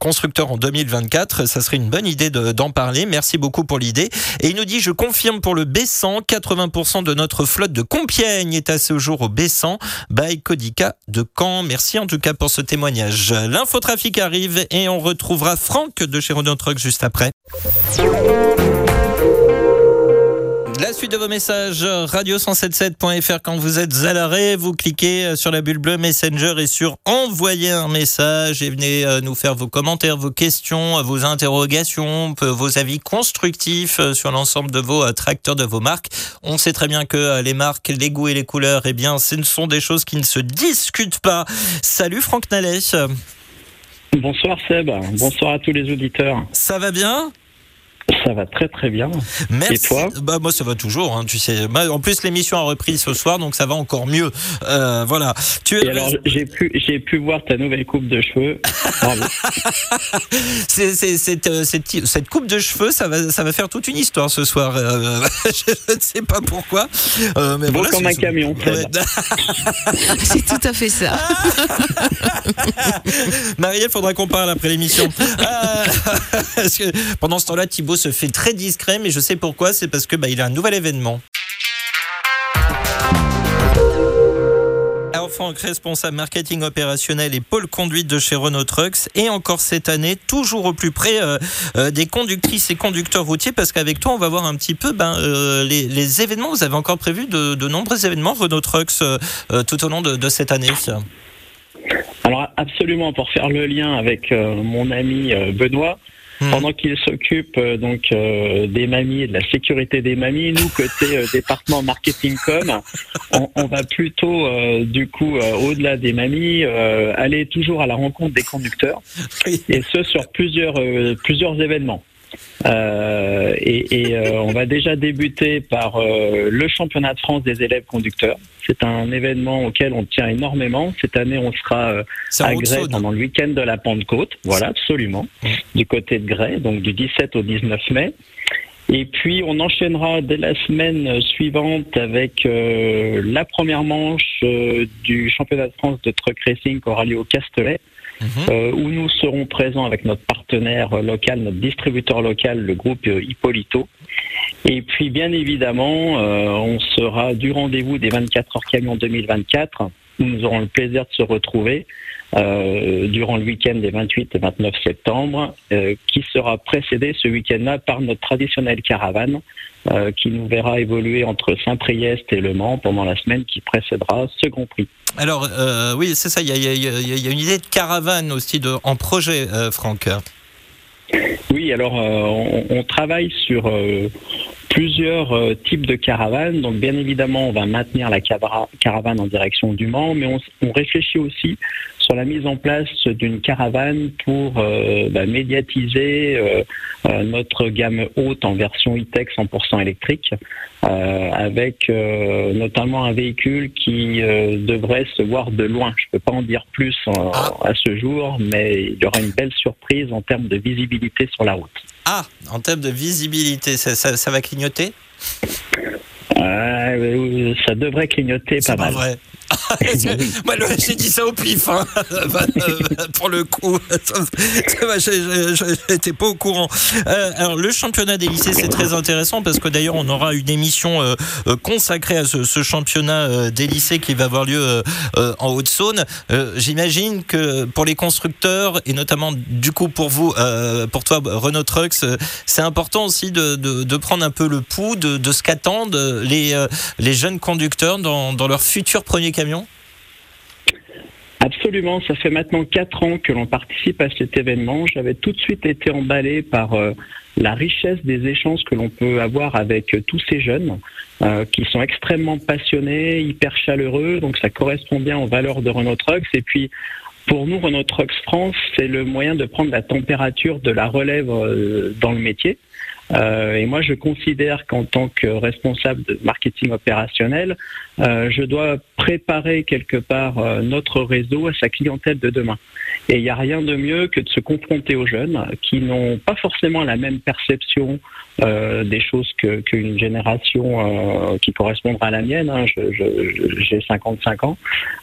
constructeurs en 2024. Ça serait une bonne idée de- d'en parler. Merci beaucoup pour l'idée. Et il nous dit, je confirme pour le B100, 80% de notre flotte de Compiègne est à ce jour au B100 by Codica de Caen. Merci en tout cas pour ce témoignage. L'infotrafic arrive et on retrouvera Franck de chez Renault Truck juste après. La suite de vos messages, radio177.fr quand vous êtes à l'arrêt, vous cliquez sur la bulle bleue Messenger et sur envoyer un message et venez euh, nous faire vos commentaires, vos questions, vos interrogations, euh, vos avis constructifs euh, sur l'ensemble de vos euh, tracteurs, de vos marques. On sait très bien que euh, les marques, les goûts et les couleurs, eh bien, ce ne sont des choses qui ne se discutent pas. Salut Franck Nallet, Bonsoir Seb, bonsoir à tous les auditeurs. ça va bien? Ça va très très bien. Merci. Et toi? Bah moi ça va toujours, hein, tu sais. Bah, En plus l'émission a repris ce soir, donc ça va encore mieux. Euh, voilà. Tu Et es alors j'ai pu j'ai pu voir ta nouvelle coupe de cheveux. <laughs> C'est, euh, cette, cette coupe de cheveux, ça va, ça va faire toute une histoire ce soir. Euh, <laughs> je ne sais pas pourquoi. Euh, mais voilà, comme un camion. Ouais. <laughs> C'est tout à fait ça. Marielle, faudra qu'on parle après l'émission. Parce que pendant ce temps-là, Thibaut se fait très discret, mais je sais pourquoi. C'est parce que bah, il a un nouvel événement. Franck, responsable marketing opérationnel et pôle conduite de chez Renault Trucks. Et encore cette année, toujours au plus près euh, euh, des conductrices et conducteurs routiers, parce qu'avec toi, on va voir un petit peu ben, euh, les, événements. Vous avez encore prévu de, nombreux événements Renault Trucks tout au long de, de cette année. Alors absolument pour faire le lien avec mon ami Benoît. Hmm. Pendant qu'il s'occupe euh, donc euh, des mamies et de la sécurité des mamies, nous côté euh, département marketing com, on, on va plutôt euh, du coup euh, au-delà des mamies euh, aller toujours à la rencontre des conducteurs. Et ce sur plusieurs euh, plusieurs événements. Euh, et et, euh, on va déjà débuter par euh, le championnat de France des élèves conducteurs. C'est un événement auquel on tient énormément. Cette année, on sera à Grès pendant le week-end de la Pentecôte. Voilà, absolument. Du côté de Grès, donc du 17 au 19 mai. Et puis on enchaînera dès la semaine suivante avec euh, la première manche euh, du championnat de France de truck racing qui aura lieu au Castellet, Mhm. euh, où nous serons présents avec notre partenaire local, notre distributeur local, le groupe Hippolito. Et puis bien évidemment, euh, on sera du rendez-vous des 24 heures camion 2024, où nous aurons le plaisir de se retrouver euh, durant le week-end des 28 et 29 septembre, euh, qui sera précédé ce week-end-là par notre traditionnelle caravane, euh, qui nous verra évoluer entre Saint-Priest et Le Mans pendant la semaine qui précédera ce Grand Prix. Alors, euh, oui, c'est ça, il y a, y y une idée de caravane aussi de, en projet, euh, Franck. Oui, alors on, on travaille sur plusieurs euh, types de caravanes. Donc bien évidemment, on va maintenir la caravane en direction du Mans, mais on, réfléchit aussi sur la mise en place d'une caravane pour euh, bah, médiatiser euh, notre gamme haute en version e-tech 100% électrique, avec notamment un véhicule qui devrait se voir de loin. Je ne peux pas en dire plus Ah. à ce jour, mais il y aura une belle surprise en termes de visibilité sur la route. Ah, en termes de visibilité, ça, ça- ça va clignoter? Euh, ça devrait clignoter pas pas mal. vrai. Moi, le- j'ai dit ça au pif, hein. <laughs> Bah, euh, pour le coup. J'étais pas au courant. Euh, alors, le championnat des lycées, c'est très intéressant parce que d'ailleurs, on aura une émission euh, consacrée à ce, ce championnat euh, des lycées qui va avoir lieu en Haute-Saône. J'imagine que pour les constructeurs et notamment du coup pour vous, pour toi, Renault Trucks, c'est important aussi de, de- de prendre un peu le pouls de, de ce qu'attendent les, les jeunes conducteurs dans, dans leur futur premier Absolument, ça fait maintenant quatre ans que l'on participe à cet événement. J'avais tout de suite été emballé par euh, la richesse des échanges que l'on peut avoir avec euh, tous ces jeunes euh, qui sont extrêmement passionnés, hyper chaleureux. Donc ça correspond bien aux valeurs de Renault Trucks. Et puis pour nous, Renault Trucks France, c'est le moyen de prendre la température de la relève dans le métier. Et moi, je considère qu'en tant que responsable de marketing opérationnel, je dois préparer quelque part euh, notre réseau à sa clientèle de demain. Et il n'y a rien de mieux que de se confronter aux jeunes qui n'ont pas forcément la même perception euh, des choses qu'une génération euh, qui correspondra à la mienne. hein. J'ai 55 ans.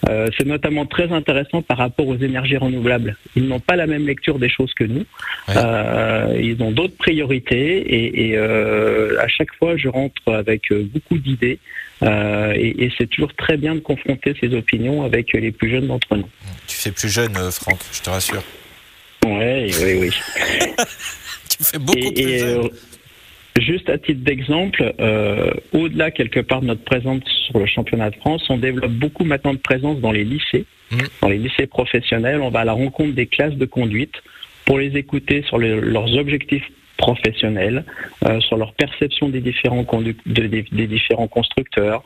Euh, C'est notamment très intéressant par rapport aux énergies renouvelables. Ils n'ont pas la même lecture des choses que nous. Ouais. Euh, ils ont d'autres priorités et, et, euh, à chaque fois, je rentre avec beaucoup d'idées. Euh, et et c'est toujours très bien de confronter ces opinions avec les plus jeunes d'entre nous. Tu fais plus jeune, euh, Franck, je te rassure. Ouais, oui, oui. <laughs> Tu fais beaucoup Et- plus et, jeune. euh, juste à titre d'exemple, euh, au-delà quelque part de notre présence sur le championnat de France, on développe beaucoup maintenant de présence dans les lycées, Mhm. dans les lycées professionnels. On va à la rencontre des classes de conduite pour les écouter sur le- leurs objectifs professionnels, euh, sur leur perception des différents, constructeurs,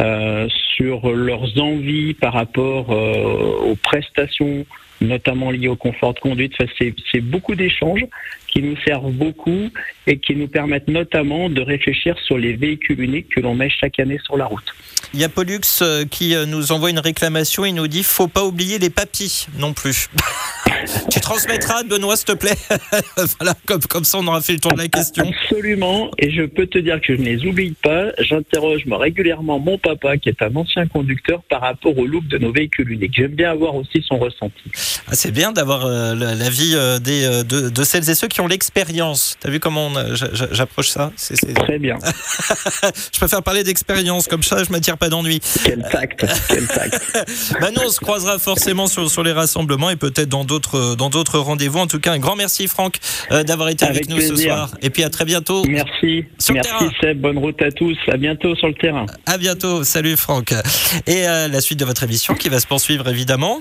euh, sur leurs envies par rapport euh, aux prestations, notamment liées au confort de conduite. C'est beaucoup d'échanges qui nous servent beaucoup et qui nous permettent notamment de réfléchir sur les véhicules uniques que l'on met chaque année sur la route. Il y a Pollux euh, qui euh, nous envoie une réclamation. Il nous dit faut pas oublier les papis non plus. <laughs> tu transmettras, Benoît, s'il te plaît. <laughs> voilà, comme, comme ça, on aura fait le tour de la question. Absolument, et je peux te dire que je ne les oublie pas. J'interroge moi, régulièrement mon papa, qui est un ancien conducteur, par rapport au look de nos véhicules uniques. J'aime bien avoir aussi son ressenti. Ah, c'est bien d'avoir euh, la- l'avis euh, des, euh, de, de celles et ceux qui ont l'expérience. T'as vu comment j'approche ça? C'est- c'est- Très bien. <laughs> Je préfère parler d'expérience, comme ça je m'attire pas d'ennui. Quel tact, quel tact. <laughs> Bah nous, on se croisera forcément sur, sur les rassemblements et peut-être dans d'autres dans d'autres rendez-vous. En tout cas, un grand merci Franck euh, d'avoir été avec, Avec nous ce soir. Et puis à très bientôt. Merci. Sur le Merci terrain. Seb, bonne route à tous. À bientôt sur le terrain. À bientôt. Salut Franck. Et euh, la suite de votre émission qui va se poursuivre évidemment.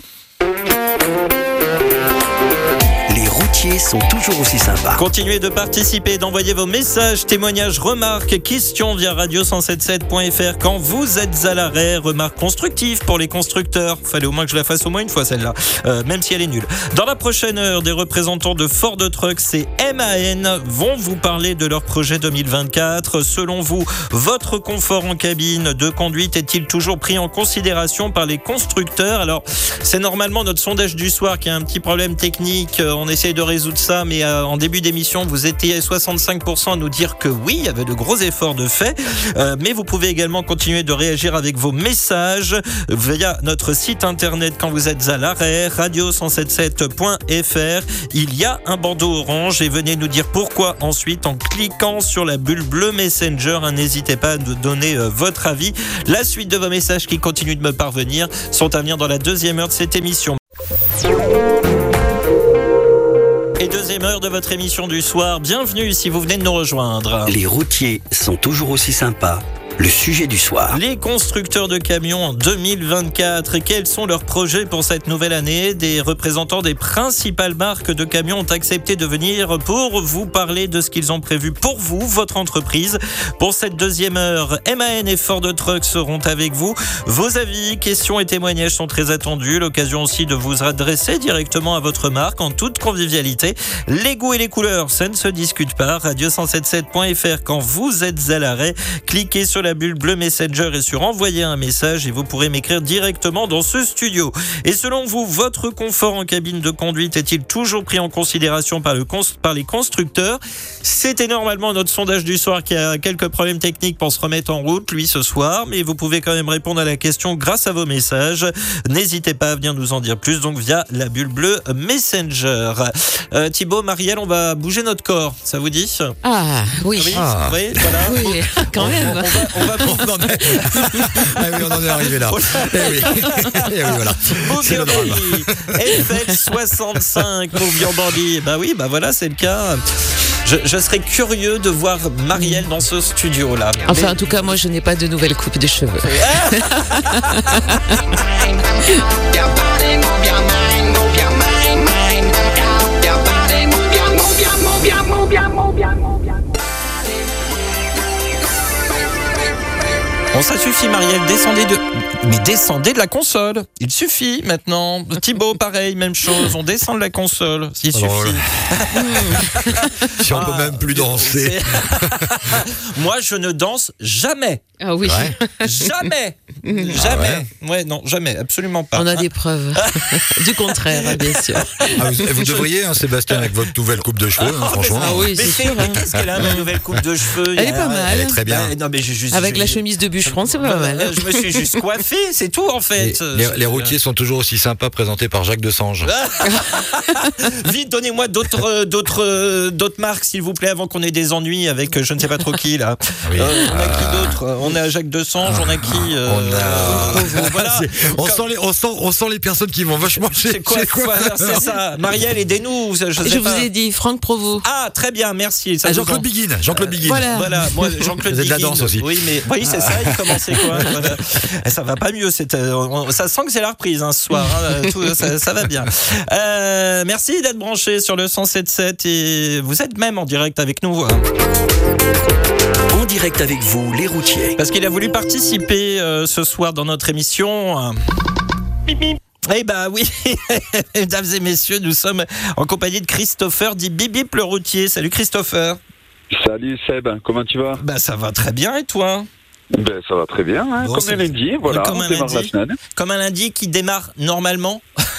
Routiers sont toujours aussi sympas. Continuez de participer, d'envoyer vos messages, témoignages, remarques, questions via radio177.fr quand vous êtes à l'arrêt. Remarques constructives pour les constructeurs. Fallait au moins que je la fasse au moins une fois celle-là, euh, même si elle est nulle. Dans la prochaine heure, des représentants de Ford Trucks et MAN vont vous parler de leur projet 2024. Selon vous, votre confort en cabine de conduite est-il toujours pris en considération par les constructeurs? Alors, c'est normalement notre sondage du soir qui a un petit problème technique. Euh, On de résoudre ça, mais euh, en début d'émission, vous étiez 65% à nous dire que oui, il y avait de gros efforts de fait. Euh, mais vous pouvez également continuer de réagir avec vos messages via notre site internet quand vous êtes à l'arrêt, radio177.fr. Il y a un bandeau orange et venez nous dire pourquoi ensuite en cliquant sur la bulle bleue Messenger. hein, N'hésitez pas à nous donner euh, votre avis. La suite de vos messages qui continuent de me parvenir sont à venir dans la deuxième heure de cette émission. Et deuxième heure de votre émission du soir, bienvenue si vous venez de nous rejoindre. Les routiers sont toujours aussi sympas. Le sujet du soir. Les constructeurs de camions en 2024 et quels sont leurs projets pour cette nouvelle année? Des représentants des principales marques de camions ont accepté de venir pour vous parler de ce qu'ils ont prévu pour vous, votre entreprise. Pour cette deuxième heure, MAN et Ford Trucks seront avec vous. Vos avis, questions et témoignages sont très attendus. L'occasion aussi de vous adresser directement à votre marque en toute convivialité. Les goûts et les couleurs, ça ne se discute pas. Radio177.fr quand vous êtes à l'arrêt, cliquez sur la bulle bleue Messenger et sur envoyer un message et vous pourrez m'écrire directement dans ce studio. Et selon vous, votre confort en cabine de conduite est-il toujours pris en considération par, le par les constructeurs? C'était normalement notre sondage du soir qui a quelques problèmes techniques pour se remettre en route, lui, ce soir, mais vous pouvez quand même répondre à la question grâce à vos messages. N'hésitez pas à venir nous en dire plus, donc via la bulle bleue Messenger. Euh, Thibaut, Marielle, on va bouger notre corps, ça vous dit? Ah, oui. Oui, Ah. oui, voilà. Oui, quand même. On va, on va On en est... Ah oui, on en est arrivé là. Eh oui, Eh oui voilà. C'est le drame. FX65 pour Biorbandi. Bah oui, bah voilà, c'est le cas. Je, je serais curieux de voir Marielle dans ce studio-là. Enfin, en tout cas, moi, je n'ai pas de nouvelle coupe de cheveux. <laughs> Bon, ça suffit, Marielle. Descendez de. Mais descendez de la console. Il suffit maintenant. Thibaut, pareil, même chose. On descend de la console. Il suffit. Alors, <laughs> Si on peut Ah, même plus danser. <laughs> Moi, je ne danse jamais. Ah oui, Ouais. Jamais. jamais. ouais. non, jamais. Absolument pas. on a des preuves. <laughs> du contraire, bien sûr. Ah, vous, vous devriez, hein, Sébastien, avec votre nouvelle coupe de cheveux, hein, franchement. Ah oui, c'est sûr. mais hein. qu'est-ce qu'elle a, ma nouvelle coupe de cheveux? Elle est pas mal. Elle est très bien. Non, mais juste. Avec la chemise de bûcheron, c'est pas mal. Euh, Je me suis juste coiffé, c'est tout en fait. les- les routiers sont toujours aussi sympas présentés par Jacques Desange. <laughs> Vite, donnez-moi d'autres, euh, d'autres, euh, d'autres marques, s'il vous plaît, avant qu'on ait des ennuis avec euh, je ne sais pas trop qui là. Oui. Euh, on a qui d'autre? On a Jacques Desange, on a qui euh, On a- Voilà. Sent les, on, sent, on sent les personnes qui vont vachement chez, C'est quoi C'est ça. Marielle, aidez-nous. Je, sais Je vous ai dit Franck Provost. Ah, très bien, merci. Ah, Jean-Claude Biguin. Jean-Claude Biguin. voilà. Voilà, moi Jean-Claude Vous avez de la danse aussi. Oui, mais oui, c'est ça. Il commençait quoi voilà. <laughs> Ça va pas mieux. euh, on- ça sent que c'est la reprise hein, ce soir. hein, tout, ça, ça va bien. Euh, merci d'être branché sur le 107.7 et vous êtes même en direct avec nous. hein. En direct avec vous, les routiers. Parce qu'il a voulu participer euh, ce soir dans notre émission. Bip, bip. Eh ben oui, <laughs> mesdames et messieurs, nous sommes en compagnie de Christopher dit Bibip le routier. Salut Christopher. Salut Seb, comment tu vas? Bah ça va très bien et toi? Ben, Ça va très bien, hein, Bon, comme un lundi, voilà, comme on un démarre lundi. la semaine. Comme un lundi qui démarre normalement. <laughs>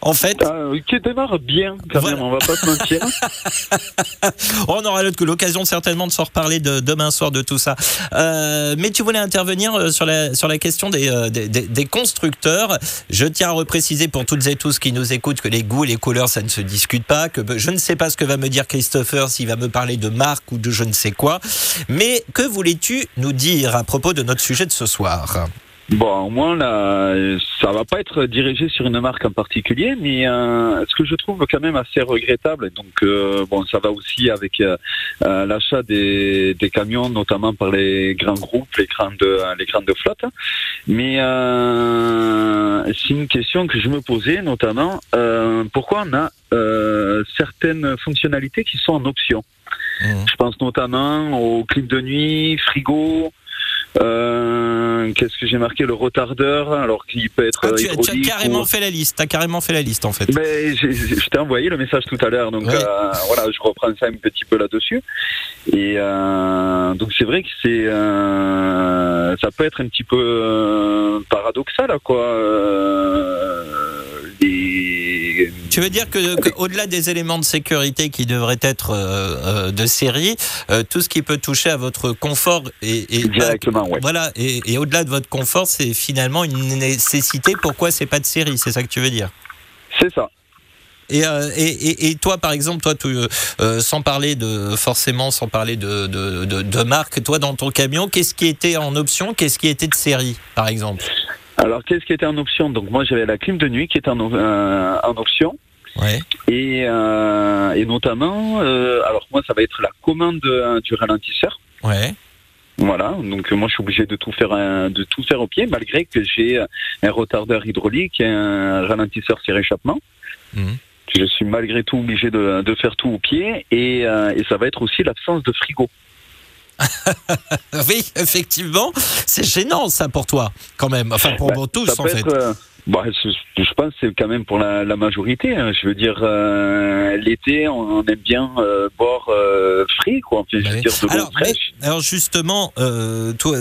en fait, oui, qui démarre bien quand Voilà. même, on va pas se mentir. <laughs> on aura l'occasion certainement de s'en reparler de, demain soir de tout ça. Euh, mais tu voulais intervenir euh, sur la, sur la question des, euh, des, des- des constructeurs. Je tiens à repréciser pour toutes et tous qui nous écoutent que les goûts et les couleurs, ça ne se discute pas. Que je ne sais pas ce que va me dire Christopher, s'il va me parler de marque ou de je ne sais quoi. Mais que voulais-tu nous dire à propos de notre sujet de ce soir? Bon, au moins, là, ça va pas être dirigé sur une marque en particulier, mais euh, ce que je trouve quand même assez regrettable, donc euh, bon, ça va aussi avec euh, euh, l'achat des, des camions, notamment par les grands groupes, les grandes, les grandes flottes. Mais euh, c'est une question que je me posais, notamment, euh, pourquoi on a euh, certaines fonctionnalités qui sont en option? Mhm. Je pense notamment au clip de nuit, frigo. Euh, Qu'est-ce que j'ai marqué Le retardeur, alors qu'il peut être Ah, euh, tu, as- tu as carrément ou- fait la liste. Tu as carrément fait la liste en fait. Mais j'ai- je t'ai envoyé le message tout à l'heure, donc euh, voilà, je reprends ça un petit peu là-dessus. Et euh, donc c'est vrai que c'est, euh, ça peut être un petit peu euh, paradoxal, quoi. Euh, les- Tu veux dire que, que au-delà des éléments de sécurité qui devraient être euh, euh, de série, euh, tout ce qui peut toucher à votre confort et, et- Directement, ouais. Voilà, et, et au-delà de votre confort, c'est finalement une nécessité. Pourquoi c'est pas de série? C'est ça que tu veux dire? C'est ça. et, et, et- et toi, par exemple, toi, tu, euh, sans parler de forcément, sans parler de, de, de, de marque, toi, dans ton camion, qu'est-ce qui était en option? Qu'est-ce qui était de série, par exemple? Alors qu'est-ce qui était en option? Donc moi j'avais la clim de nuit qui était en, euh, en option. Ouais. Et, euh, et notamment, euh, alors moi ça va être la commande euh, du ralentisseur. Ouais. Voilà, donc moi je suis obligé de tout faire euh, de tout faire au pied, malgré que j'ai un retardeur hydraulique et un ralentisseur sur échappement. Mhm. Je suis malgré tout obligé de, de faire tout au pied et, euh, et ça va être aussi l'absence de frigo. <laughs> Oui, effectivement, c'est gênant ça pour toi, quand même. Enfin, pour Bah, tous, en fait. être, euh, bah, je, je pense que c'est quand même pour la, la majorité. hein. Je veux dire, euh, l'été, on, on aime bien euh, boire euh, frais, quoi. Enfin, je Bah veux oui. dire, de Alors, mais- fraîche. alors justement, euh, toi,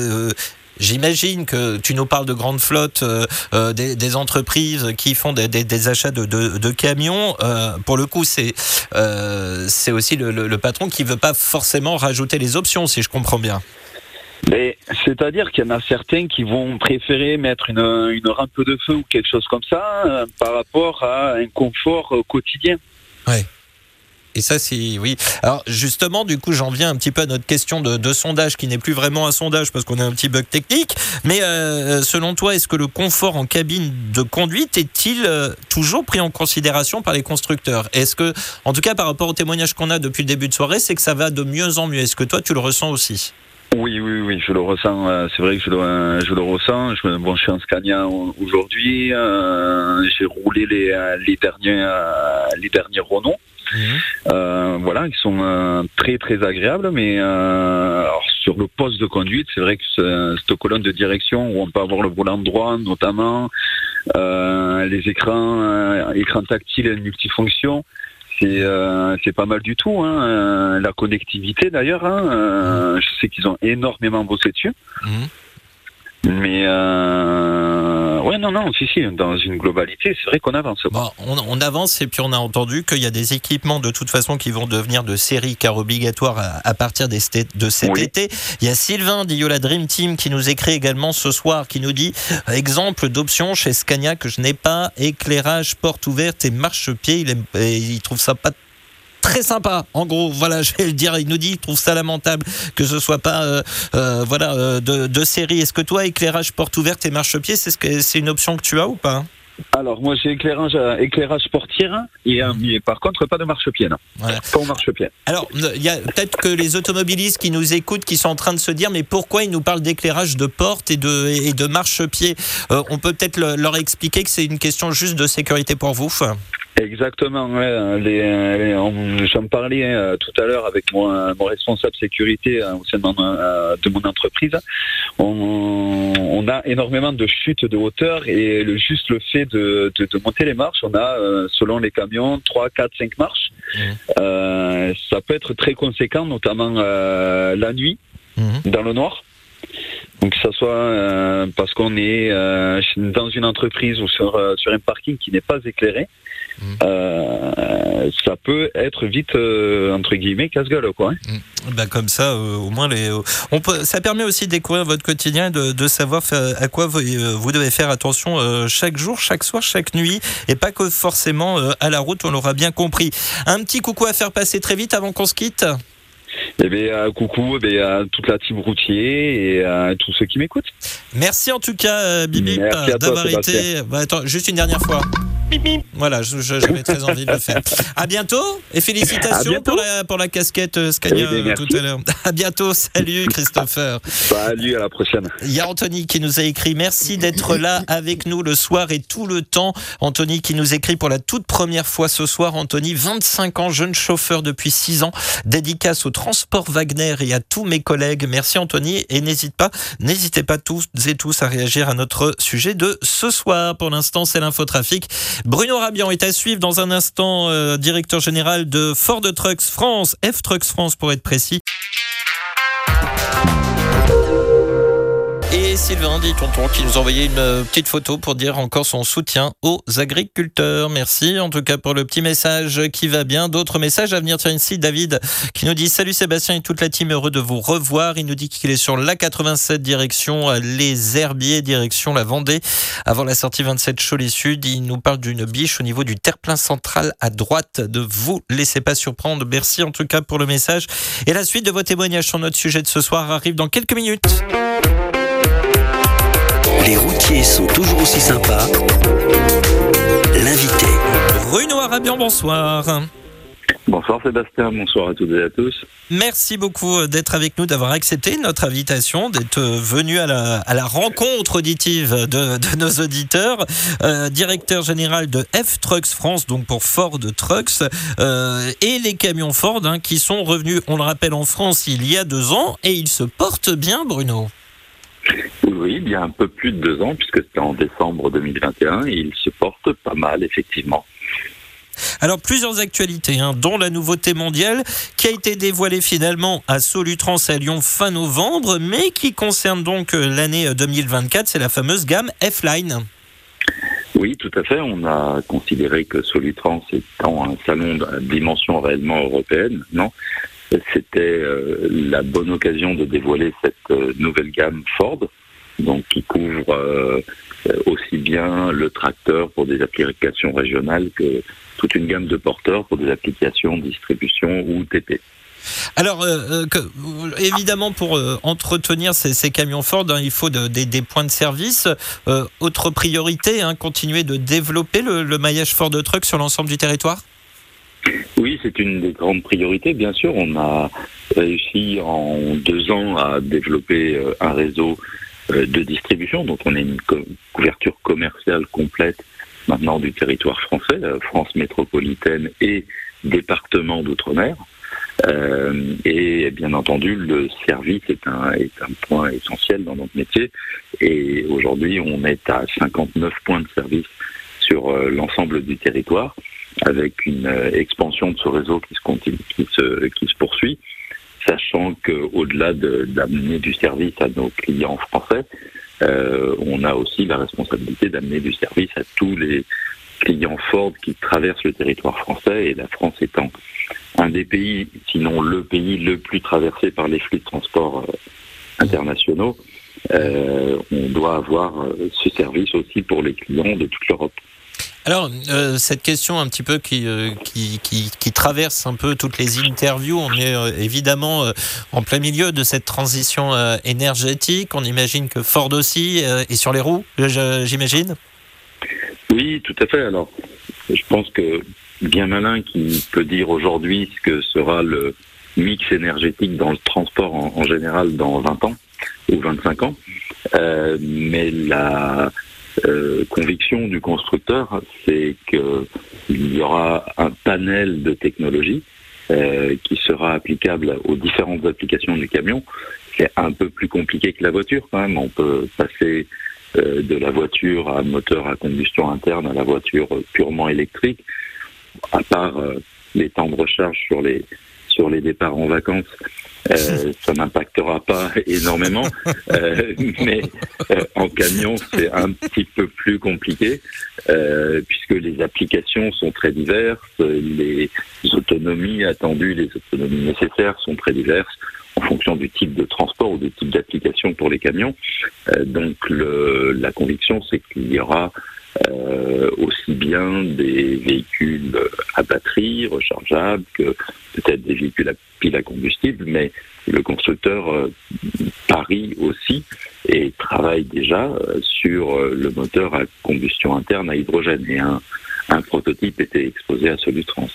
j'imagine que tu nous parles de grandes flottes, euh, euh, des, des entreprises qui font des, des- des achats de, de- de camions. Euh, pour le coup, c'est euh, c'est aussi le, le- le patron qui veut pas forcément rajouter les options, si je comprends bien. C'est-à-dire qu'il y en a certains qui vont préférer mettre une, une rampe de feu ou quelque chose comme ça par rapport à un confort quotidien. Et ça, c'est oui. Alors justement, du coup, j'en viens un petit peu à notre question de, sondage, qui n'est plus vraiment un sondage parce qu'on a un petit bug technique. Mais euh, selon toi, est-ce que le confort en cabine de conduite est-il euh, toujours pris en considération par les constructeurs? Est-ce que, en tout cas, par rapport au témoignage qu'on a depuis le début de soirée, c'est que ça va de mieux en mieux? Est-ce que toi, tu le ressens aussi? Oui, oui, oui, je le ressens. euh, C'est vrai que je le, euh, je le ressens. Je, bon, je suis en Scania au- aujourd'hui. euh, J'ai roulé les, euh, les derniers, les derniers Renault. Euh, voilà, ils sont euh, très très agréables, mais euh, alors sur le poste de conduite, c'est vrai que ce- cette colonne de direction où on peut avoir le volant droit notamment, euh, les écrans, euh, écrans tactiles et multifonctions, c'est euh, c'est pas mal du tout. Hein. Euh, La connectivité d'ailleurs, hein, euh, je sais qu'ils ont énormément bossé dessus. Mhm. Mais euh, ouais, non, non, si, si, dans une globalité, c'est vrai qu'on avance. Bon, on, on avance et puis on a entendu qu'il y a des équipements de toute façon qui vont devenir de série car obligatoires à, à partir des de cet Oui. été. Il y a Sylvain d'Iola Dream Team qui nous écrit également ce soir qui nous dit exemple d'option chez Scania que je n'ai pas éclairage porte ouverte et marchepied. Il, et il trouve ça pas très sympa. En gros, voilà, <laughs> je vais le dire. Il nous dit, il trouve ça lamentable que ce soit pas, euh, euh, voilà, euh, de, de série. Est-ce que toi, éclairage porte ouverte et marchepied, c'est ce que c'est une option que tu as ou pas? Alors, moi, j'ai éclairage, éclairage portière, et, mais par contre, pas de marchepied. Voilà. Pas au marchepied. Alors, il y a peut-être que les automobilistes qui nous écoutent, qui sont en train de se dire, mais pourquoi ils nous parlent d'éclairage de porte et de, et de marchepied? Euh, On peut peut-être le- leur expliquer que c'est une question juste de sécurité pour vous. Exactement. Ouais, les, les- on- J'en parlais euh, tout à l'heure avec mon, euh, mon responsable sécurité euh, au sein de mon, euh, de mon entreprise. On, on a énormément de chutes de hauteur et le, juste le fait de, de, de monter les marches, on a, euh, selon les camions, 3, 4, 5 marches. Euh, ça peut être très conséquent, notamment euh, la nuit, Mhm. dans le noir. Donc que ça soit euh, parce qu'on est euh, dans une entreprise ou sur, euh, sur un parking qui n'est pas éclairé, euh, ça peut être vite euh, entre guillemets casse-gueule quoi. hein. Bah comme ça, euh, au moins les. On peut, ça permet aussi de découvrir votre quotidien, et de, de savoir à quoi vous, euh, vous devez faire attention euh, chaque jour, chaque soir, chaque nuit, et pas que forcément euh, à la route. On l'aura bien compris. Un petit coucou à faire passer très vite avant qu'on se quitte. Eh bien, euh, coucou eh bien, à toute la team routier et à tous ceux qui m'écoutent. Merci en tout cas, euh, Bibi, d'avoir été. Bah, attends, juste une dernière fois. Voilà, j'avais très envie de le faire. À bientôt et félicitations bientôt. pour la, pour la casquette euh, Scania Eh euh, tout à l'heure. <laughs> À bientôt, salut <laughs> Christopher. Salut, à la prochaine. Il y a Anthony qui nous a écrit merci d'être là avec nous le soir et tout le temps. Anthony qui nous écrit pour la toute première fois ce soir. Anthony, 25 ans, jeune chauffeur depuis 6 ans, dédicace au transport Wagner et à tous mes collègues. Merci Anthony et n'hésite pas, n'hésitez pas tous et tous à réagir à notre sujet de ce soir. Pour l'instant, c'est l'infotrafic. Bruno Rabian est à suivre dans un instant, euh, directeur général de Ford Trucks France, F Trucks France pour être précis. Sylvain dit tonton qui nous a envoyé une euh, petite photo pour dire encore son soutien aux agriculteurs. Merci en tout cas pour le petit message qui va bien. D'autres messages à venir. Tiens ici David qui nous dit salut Sébastien et toute la team heureux de vous revoir. Il nous dit qu'il est sur la 87 direction euh, les Herbiers direction la Vendée avant la sortie 27 Cholet Sud. Il nous parle d'une biche au niveau du terre-plein central à droite. De vous laissez pas surprendre. Merci en tout cas pour le message. Et la suite de vos témoignages sur notre sujet de ce soir arrive dans quelques minutes. Les routiers sont toujours aussi sympas. L'invité. Bruno Arabian, bonsoir. Bonsoir Sébastien, bonsoir à toutes et à tous. Merci beaucoup d'être avec nous, d'avoir accepté notre invitation, d'être venu à la, à la rencontre auditive de, de nos auditeurs. Euh, directeur général de F Trucks France, donc pour Ford Trucks, euh, et les camions Ford hein, qui sont revenus, on le rappelle, en France il y a deux ans, et ils se portent bien, Bruno. Oui, oui, bien un peu plus de deux ans, puisque c'était en décembre 2021, et il se porte pas mal, effectivement. Alors plusieurs actualités, hein, dont la nouveauté mondiale qui a été dévoilée finalement à Solutrans à Lyon fin novembre, mais qui concerne donc euh, l'année 2024, c'est la fameuse gamme F-Line. Oui, tout à fait. On a considéré que Solutrans étant un salon à dimension réellement européenne, non c'était euh, la bonne occasion de dévoiler cette euh, nouvelle gamme Ford, donc qui couvre euh, aussi bien le tracteur pour des applications régionales que toute une gamme de porteurs pour des applications distribution ou TP. Alors, évidemment, pour entretenir ces, camions Ford, hein, il faut de, des, points de service. Autre priorité, hein, continuer de développer le, le maillage Ford Truck sur l'ensemble du territoire? Oui, c'est une des grandes priorités. Bien sûr, on a réussi en deux ans à développer euh, un réseau euh, de distribution. Donc, on a une co couverture commerciale complète maintenant du territoire français, euh, France métropolitaine et département d'outre-mer. Et bien entendu, le service est un, point essentiel dans notre métier. Et aujourd'hui, on est à 59 points de service sur l'ensemble du territoire, avec une euh, expansion de ce réseau qui se, continue, qui se, qui se poursuit, sachant qu'au-delà d'amener du service à nos clients français, euh, on a aussi la responsabilité d'amener du service à tous les clients Ford qui traversent le territoire français et la France étant un des pays, sinon le pays le plus traversé par les flux de transport euh, internationaux, euh, on doit avoir euh, ce service aussi pour les clients de toute l'Europe. Alors, euh, cette question un petit peu qui, euh, qui, qui, qui, traverse un peu toutes les interviews, on est euh, évidemment en plein milieu de cette transition énergétique. On imagine que Ford aussi est sur les roues, j'imagine Oui, tout à fait. Alors, je pense que bien malin qui peut dire aujourd'hui ce que sera le mix énergétique dans le transport en, général dans 20 ans ou 25 ans. mais la euh, conviction du constructeur, c'est qu'il y aura un panel de technologies euh, qui sera applicable aux différentes applications du camion. C'est un peu plus compliqué que la voiture quand même. On peut passer euh, de la voiture à moteur à combustion interne à la voiture purement électrique, à part euh, les temps de recharge sur les sur les départs en vacances euh, ça n'impactera pas énormément, euh, <laughs> mais euh, en camion c'est un petit peu plus compliqué euh, puisque les applications sont très diverses, les autonomies attendues, les autonomies nécessaires sont très diverses en fonction du type de transport ou du type d'application pour les camions. Euh, donc le, la conviction c'est qu'il y aura euh, aussi bien des véhicules à batterie rechargeables que peut-être des véhicules à pile à combustible, mais le constructeur euh, parie aussi et travaille déjà euh, sur le moteur à combustion interne à hydrogène. Et un, un prototype était exposé à Solutrans.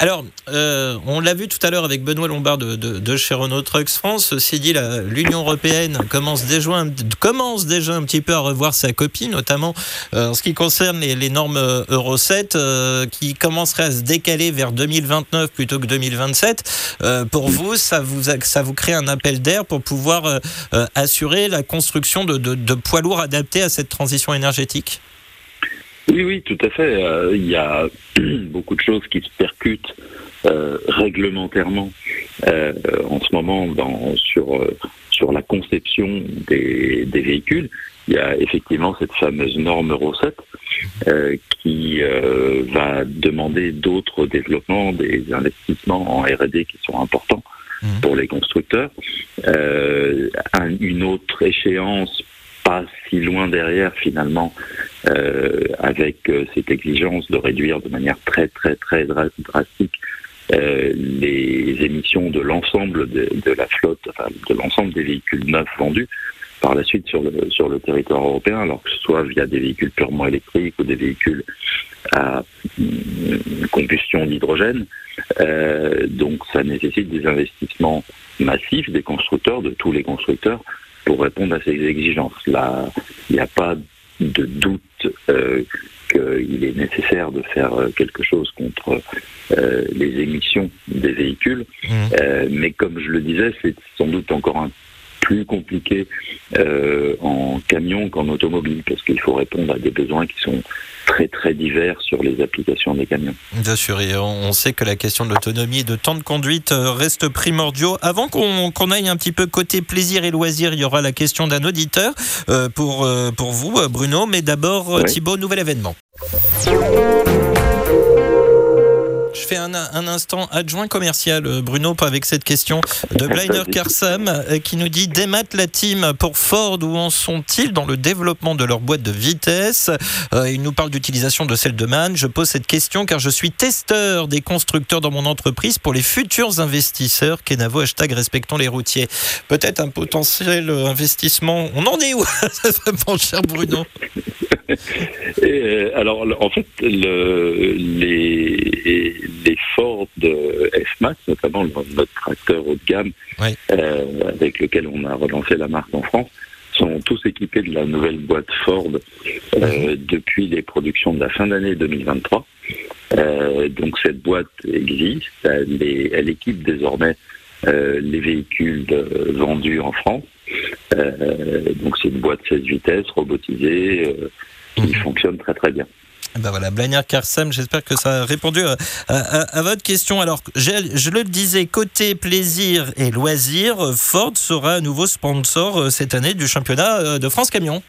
Alors, euh, on l'a vu tout à l'heure avec Benoît Lombard de, chez Renault Trucks France. Ceci dit, l'Union européenne commence déjà, un petit peu à revoir sa copie, notamment euh, en ce qui concerne les, normes Euro 7, euh, qui commenceraient à se décaler vers 2029 plutôt que 2027. Euh, pour vous, ça vous, crée un appel d'air pour pouvoir euh, assurer la construction de poids lourds adaptés à cette transition énergétique? Oui, oui, tout à fait. Euh, il y a <clears throat> beaucoup de choses qui se percutent euh, réglementairement euh, en ce moment dans, sur, sur la conception des, des, véhicules. Il y a effectivement cette fameuse norme Euro 7 qui va demander d'autres développements, des investissements en R&D qui sont importants pour les constructeurs. une autre échéance pas si loin derrière finalement euh, avec euh, cette exigence de réduire de manière très très très drastique euh, les émissions de l'ensemble de, la flotte, enfin, de l'ensemble des véhicules neufs vendus par la suite sur le, sur le territoire européen, alors que ce soit via des véhicules purement électriques ou des véhicules à combustion d'hydrogène. Donc ça nécessite des investissements massifs des constructeurs, de tous les constructeurs, pour répondre à ces exigences. Là, il n'y a pas de doute euh, qu'il est nécessaire de faire quelque chose contre euh, les émissions des véhicules. Mmh. Euh, mais comme je le disais, c'est sans doute encore un plus compliqué euh, en camion qu'en automobile, parce qu'il faut répondre à des besoins qui sont très très divers sur les applications des camions. Bien sûr, et on sait que la question de l'autonomie et de temps de conduite reste primordiaux. Avant qu'on qu aille un petit peu côté plaisir et loisir, il y aura la question d'un auditeur euh, pour, euh, pour vous, Bruno, mais d'abord, oui. Thibaut, nouvel événement. Je fais un, un, instant adjoint commercial, Bruno, avec cette question de Blinder Karsam qui nous dit Démat la team pour Ford, où en sont-ils dans le développement de leur boîte de vitesse? Euh, Il nous parle d'utilisation de celle de MAN. Je pose cette question car je suis testeur des constructeurs dans mon entreprise pour les futurs investisseurs. Kenavo, hashtag respectons les routiers. Peut-être un potentiel investissement. On en est où, <laughs> mon cher Bruno Et alors, en fait, le, les, les Ford F-Max, notamment notre tracteur haut de gamme, oui. euh, avec lequel on a relancé la marque en France, sont tous équipés de la nouvelle boîte Ford euh, depuis les productions de la fin d'année 2023. Euh, donc cette boîte existe, elle, est- elle équipe désormais euh, les véhicules vendus en France. Donc c'est une boîte 16 vitesses robotisée qui fonctionne très très bien. Ben voilà, Blagnac Karsam, j'espère que ça a répondu à, à- à votre question. Alors, je le disais, côté plaisir et loisirs, Ford sera à nouveau sponsor euh, cette année du championnat euh, de France Camion.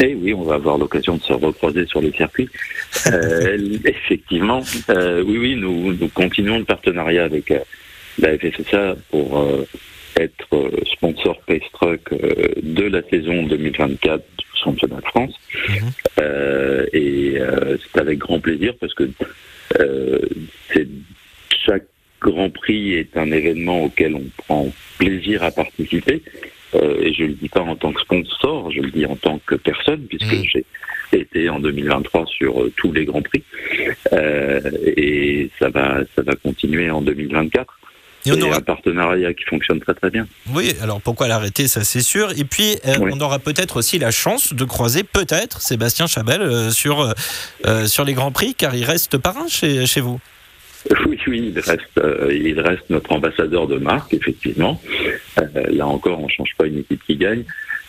Et oui, on va avoir l'occasion de se recroiser sur les circuits. Euh, <laughs> effectivement, euh, oui, oui, nous, nous continuons le partenariat avec euh, la FFSA pour être sponsor Pace Truck de la saison 2024 du championnat de France. Euh, et euh, c'est avec grand plaisir parce que euh, chaque Grand Prix est un événement auquel on prend plaisir à participer. Et je le dis pas en tant que sponsor, je le dis en tant que personne, puisque j'ai été en 2023 sur tous les grands prix, et ça va, ça va continuer en 2024. Et on aura- un partenariat qui fonctionne très très bien. Oui, alors pourquoi l'arrêter, ça c'est sûr. Et puis, euh, Oui. on aura peut-être aussi la chance de croiser peut-être Sébastien Chabel euh, sur, euh, euh, sur les Grands Prix, car il reste parrain chez, chez vous. <laughs> Oui, oui, il reste, euh, il reste notre ambassadeur de marque, effectivement. Euh, là encore, on change pas une équipe qui gagne,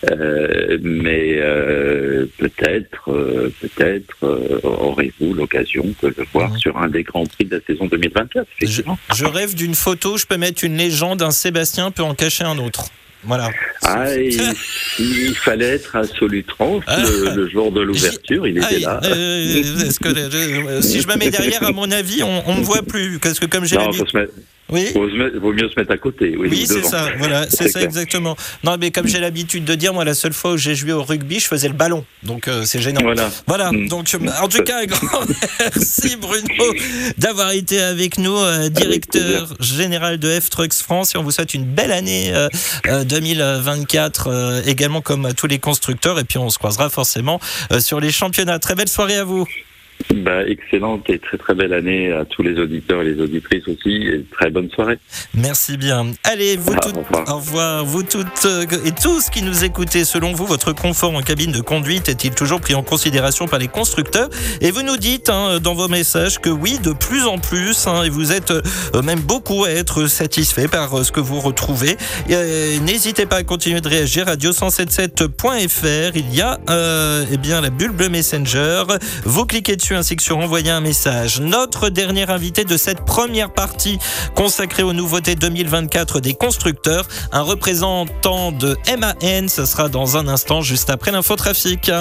Euh, mais euh, peut-être, euh, peut-être euh, aurez-vous l'occasion de le voir sur un des grands prix de la saison 2024. effectivement. Je rêve d'une photo, je peux mettre une légende, un Sébastien peut en cacher un autre. Voilà. Ah, il fallait être à Solutrans le, le jour de l'ouverture, il était là. euh, que, euh, si je me mets derrière, à mon avis, on, me voit plus. Parce que comme j'ai Non, l'habitude. faut se mettre- Oui. vaut mieux se mettre à côté. Oui, Oui, ou c'est ça, voilà, <laughs> c'est ça clair. exactement. Non, mais comme j'ai l'habitude de dire, moi, la seule fois où j'ai joué au rugby, je faisais le ballon. Donc, euh, c'est gênant. Voilà. Voilà, Mm. donc, euh, en tout cas, un grand <laughs> merci, Bruno, d'avoir été avec nous, euh, directeur général de F-Trucks France. Et on vous souhaite une belle année euh, euh, 2024, euh, également comme à tous les constructeurs. Et puis, on se croisera forcément sur les championnats. Très belle soirée à vous. Bah, excellente et très très belle année à tous les auditeurs et les auditrices aussi, et très bonne soirée. Merci bien. Allez, vous Ah, toutes, au revoir. au revoir, vous toutes euh, et tous qui nous écoutez, selon vous, votre confort en cabine de conduite est-il toujours pris en considération par les constructeurs? Et vous nous dites hein, dans vos messages que oui, de plus en plus, hein, et vous êtes euh, même beaucoup à être satisfait par euh, ce que vous retrouvez. Et, euh, N'hésitez pas à continuer de réagir. Radio177.fr, il y a euh, eh bien la bulle bleue Messenger. Vous cliquez dessus ainsi que sur envoyer un message. Notre dernier invité de cette première partie consacrée aux nouveautés 2024 des constructeurs, un représentant de MAN, ce sera dans un instant juste après l'infotrafic.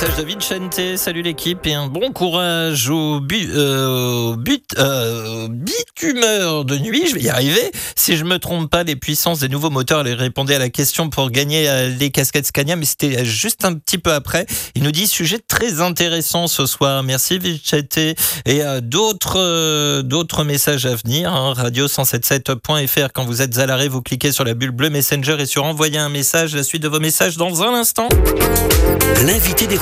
Message de Vicente, salut l'équipe et un bon courage euh, au but, euh, bitumeur de nuit, je vais y arriver. Si je me trompe pas, les puissances des nouveaux moteurs, elle répondait à la question pour gagner euh, les casquettes Scania, mais c'était juste un petit peu après. Il nous dit sujet très intéressant ce soir. Merci Vicente et euh, d'autres euh, d'autres messages à venir. hein. Radio177.fr quand vous êtes à l'arrêt, vous cliquez sur la bulle bleue Messenger et sur envoyer un message. La suite de vos messages dans un instant. L'invité des